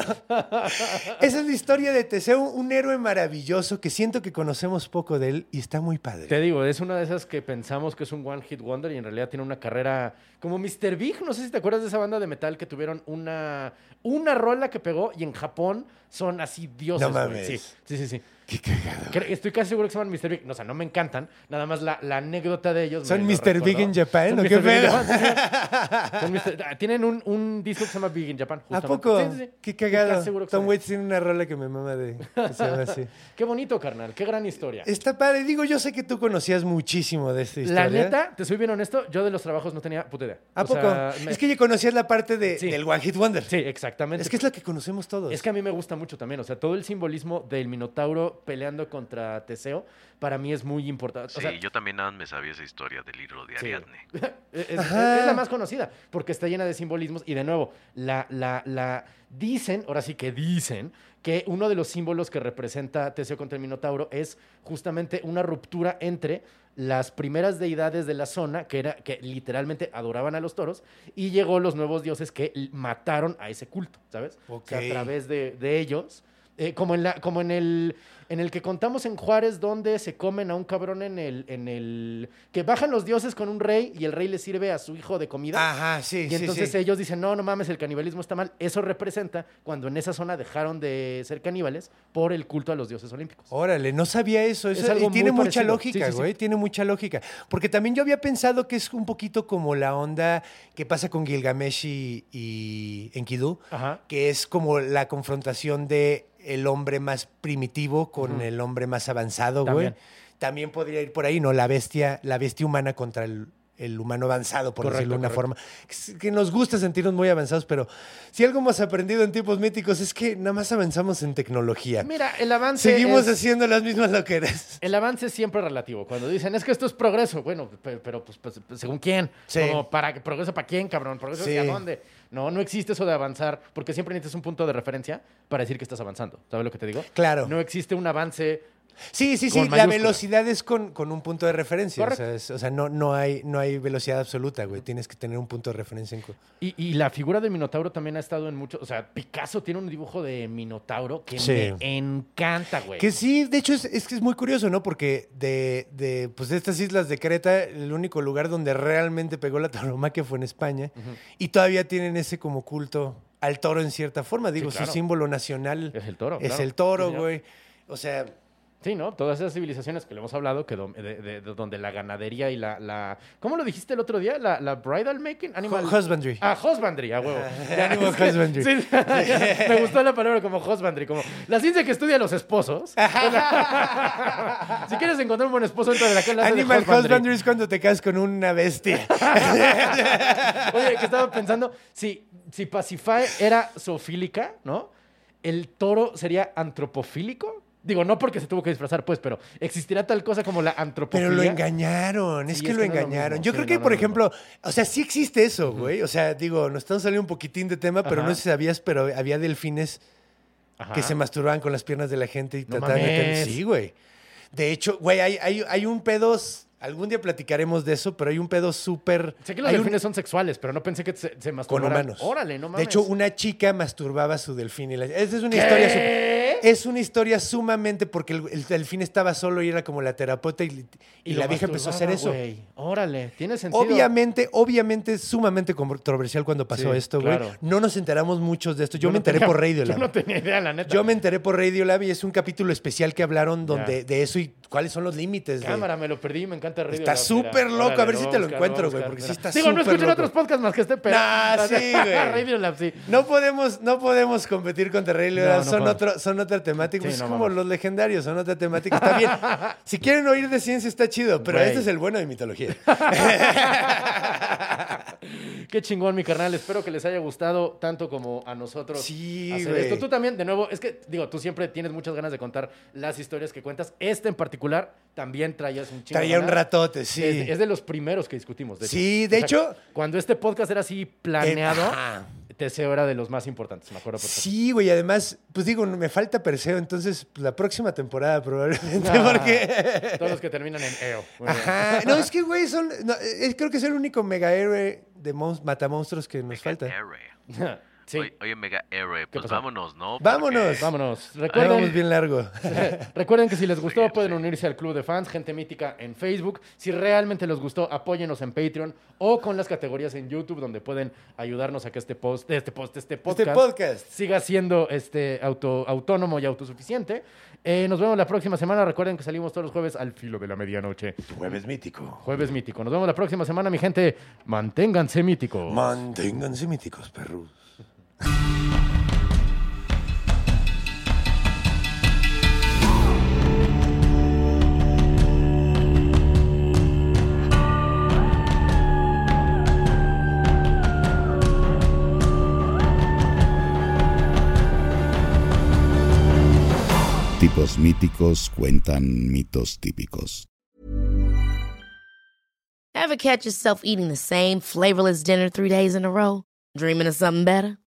Esa es la historia de Teseo, un héroe maravilloso que siento que conocemos poco de él y está muy padre. Te digo, es una de esas que pensamos que es un One Hit Wonder y en realidad tiene una carrera como Mr. Big. No sé si te acuerdas de esa banda de metal que tuvieron una, una rola que pegó y en Japón son así dioses. No mames. Sí, sí, sí. sí. Qué cagado. Cre- Estoy casi seguro que se llaman Mr. Big. No, o sea, no me encantan. Nada más la, la anécdota de ellos. ¿Son me lo Mr. Big recordó. in Japan Son o Mr. qué Big pedo? Japan, sí. Son Mr. ah, Tienen un, un disco que se llama Big in Japan. ¿A justamente. poco? Sí, sí, sí. Qué Estoy cagado. casi seguro que Tom son Waits tiene una rola que me mama de que se llama así. Qué bonito, carnal. Qué gran historia. Está padre. Digo, yo sé que tú conocías muchísimo de esta historia. La neta, te soy bien honesto, yo de los trabajos no tenía puta idea. ¿A O poco? sea, me- Es que ya conocías la parte de, Sí. del One Hit Wonder. Sí, exactamente. Es que es la que conocemos todos. Es que a mí me gusta mucho también. O sea, todo el simbolismo del Minotauro peleando contra Teseo, para mí es muy importante. Sí, O sea, yo también nada más me sabía esa historia del libro de Sí. Ariadne. es, es- Ajá. es la más conocida, porque está llena de simbolismos. Y de nuevo, la, la, la dicen, ahora sí que dicen, que uno de los símbolos que representa Teseo contra el Minotauro es justamente una ruptura entre las primeras deidades de la zona, que, era, que literalmente adoraban a los toros, y llegó los nuevos dioses que mataron a ese culto, ¿sabes? O sea, Ok. a través de, de ellos. Eh, como en, la, como en, el, en el que contamos en Juárez, donde se comen a un cabrón en el, en el... que bajan los dioses con un rey y el rey le sirve a su hijo de comida. Ajá, sí, Y sí, entonces sí. ellos dicen, no, no mames, el canibalismo está mal. Eso representa cuando en esa zona dejaron de ser caníbales por el culto a los dioses olímpicos. Órale, no sabía eso. Es eso algo y tiene muy mucha lógica, sí. güey. Tiene mucha lógica. Porque también yo había pensado que es un poquito como la onda que pasa con Gilgamesh y, y Enkidu, Ajá. que es como la confrontación de el hombre más primitivo con el hombre más avanzado, güey. También. También podría ir por ahí, ¿no? La bestia, la bestia humana contra el, el humano avanzado, por Correcto, decirlo de una correcto. forma. Que nos gusta sentirnos muy avanzados, pero si algo hemos aprendido en tiempos míticos es que nada más avanzamos en tecnología. Mira, el avance Seguimos es- haciendo las mismas loqueras. El avance es siempre relativo. Cuando dicen, es que esto es progreso, bueno, pe- pero, pues, pues, pues, según quién. Sí. Como para progreso para quién, cabrón, progreso Sí. hacia dónde. No, no existe eso de avanzar, porque siempre necesitas un punto de referencia para decir que estás avanzando. ¿Sabes lo que te digo? Claro. No existe un avance. Sí, sí, sí. La velocidad es con, con un punto de referencia. O sea, es- o sea, no, no, hay, no hay velocidad absoluta, güey. Tienes que tener un punto de referencia. En... Y, y la figura del Minotauro también ha estado en muchos. O sea, Picasso tiene un dibujo de Minotauro que Sí. me encanta, güey. Que sí, de hecho, es, es que es muy curioso, ¿no? Porque de, de, pues, de estas islas de Creta, el único lugar donde realmente pegó la tauromaquia fue en España. Y todavía tienen ese como culto al toro en cierta forma. Digo, claro. su símbolo nacional Es el toro, Es claro. el toro, Sí, güey. O sea, Sí, ¿no? Todas esas civilizaciones que le hemos hablado, que de, de- de donde la ganadería y la, la... ¿Cómo lo dijiste el otro día? La, la bridal making? Animal... Hu- husbandry. Ah, husbandry, a huevo. Animal husbandry. sí, me gustó la palabra como husbandry, como la ciencia que estudia a los esposos. si quieres encontrar un buen esposo, entra de la clase Animal de husbandry. husbandry es cuando te casas con una bestia. Oye, que estaba pensando, si, si Pacify era zoofílica, ¿no? ¿El toro sería antropofílico? Digo, no porque se tuvo que disfrazar, pues, pero ¿existirá tal cosa como la antropofilia? Pero lo engañaron, es Sí, que es lo que no es lo engañaron. Yo Sí, creo que, no por ejemplo, o sea, sí existe eso, güey. O sea, digo, nos estamos saliendo un poquitín de tema, pero Ajá. no sé si sabías, pero había delfines Ajá. que se masturbaban con las piernas de la gente y No trataban de mames. Sí, güey. De hecho, güey, hay, hay, hay un pedo. Algún día platicaremos de eso, pero hay un pedo súper. Sé que los hay un- delfines son sexuales, pero no pensé que se, se con masturbaran. humanos. Órale, no mames. De hecho, una chica masturbaba a su delfín. Y la- Esa es una ¿Qué? historia. Es una historia sumamente porque el, el delfín estaba solo y era como la terapeuta y, la vieja empezó a hacer eso. Órale, tiene sentido. Obviamente, obviamente es sumamente controversial cuando pasó Sí, esto, güey. claro. No nos enteramos muchos de esto. Yo, me enteré tenía- por Radiolab. Yo no tenía idea, la neta. Yo me enteré por Radiolab y es un capítulo especial que hablaron donde de eso y cuáles son los límites. de- Cámara, me lo perdí, me encanta Radio Está Lab, súper loco, a ver si te lo buscar, encuentro, güey, porque sí está Digo, no escuchen otros podcasts más que este pero Nah, sí, güey. Radio Lab, sí. No podemos, no podemos competir contra Radiolab. No, no son, podemos. otro, son otra temática. Sí, Pues es no, como vamos. los legendarios, son otra temática. Está bien. si quieren oír de ciencia, está chido, pero este es el bueno de mitología. Qué chingón, mi carnal. Espero que les haya gustado tanto como a nosotros Sí, hacer esto. Tú también, de nuevo, es que, digo, tú siempre tienes muchas ganas de contar las historias que cuentas. Este en particular también traías un chingo Traía un ratote, sí. Es, es de los primeros que discutimos. De hecho. Sí, de hecho- Cuando este podcast era así planeado, ajá. Teseo era de los más importantes, me acuerdo. Sí, güey, además, pues digo, me falta Perseo, entonces pues, la próxima temporada probablemente, Ah, porque... Todos los que terminan en EO. Ajá, no, es que, güey, son, no, es- creo que es el único mega héroe de mons- matamonstruos que nos Mega falta. Héroe. sí, Oye, oye, Mega Héroe, pues pasó? vámonos, ¿no? Vámonos. Porque- vámonos. Recuerden, bien largo. Recuerden que si les gustó pueden sí. unirse al club de fans, gente mítica en Facebook. Si realmente les gustó, apóyenos en Patreon o con las categorías en YouTube donde pueden ayudarnos a que este post, este post, este podcast, Este podcast. siga siendo este auto, autónomo y autosuficiente. Eh, nos vemos la próxima semana. Recuerden que salimos todos los jueves al filo de la medianoche. Jueves mítico. Jueves mítico. Nos vemos la próxima semana, mi gente. Manténganse míticos. Manténganse míticos, perros. Tipos míticos cuentan mitos típicos. Ever catch yourself eating the same flavorless dinner three days in a row? Dreaming of something better?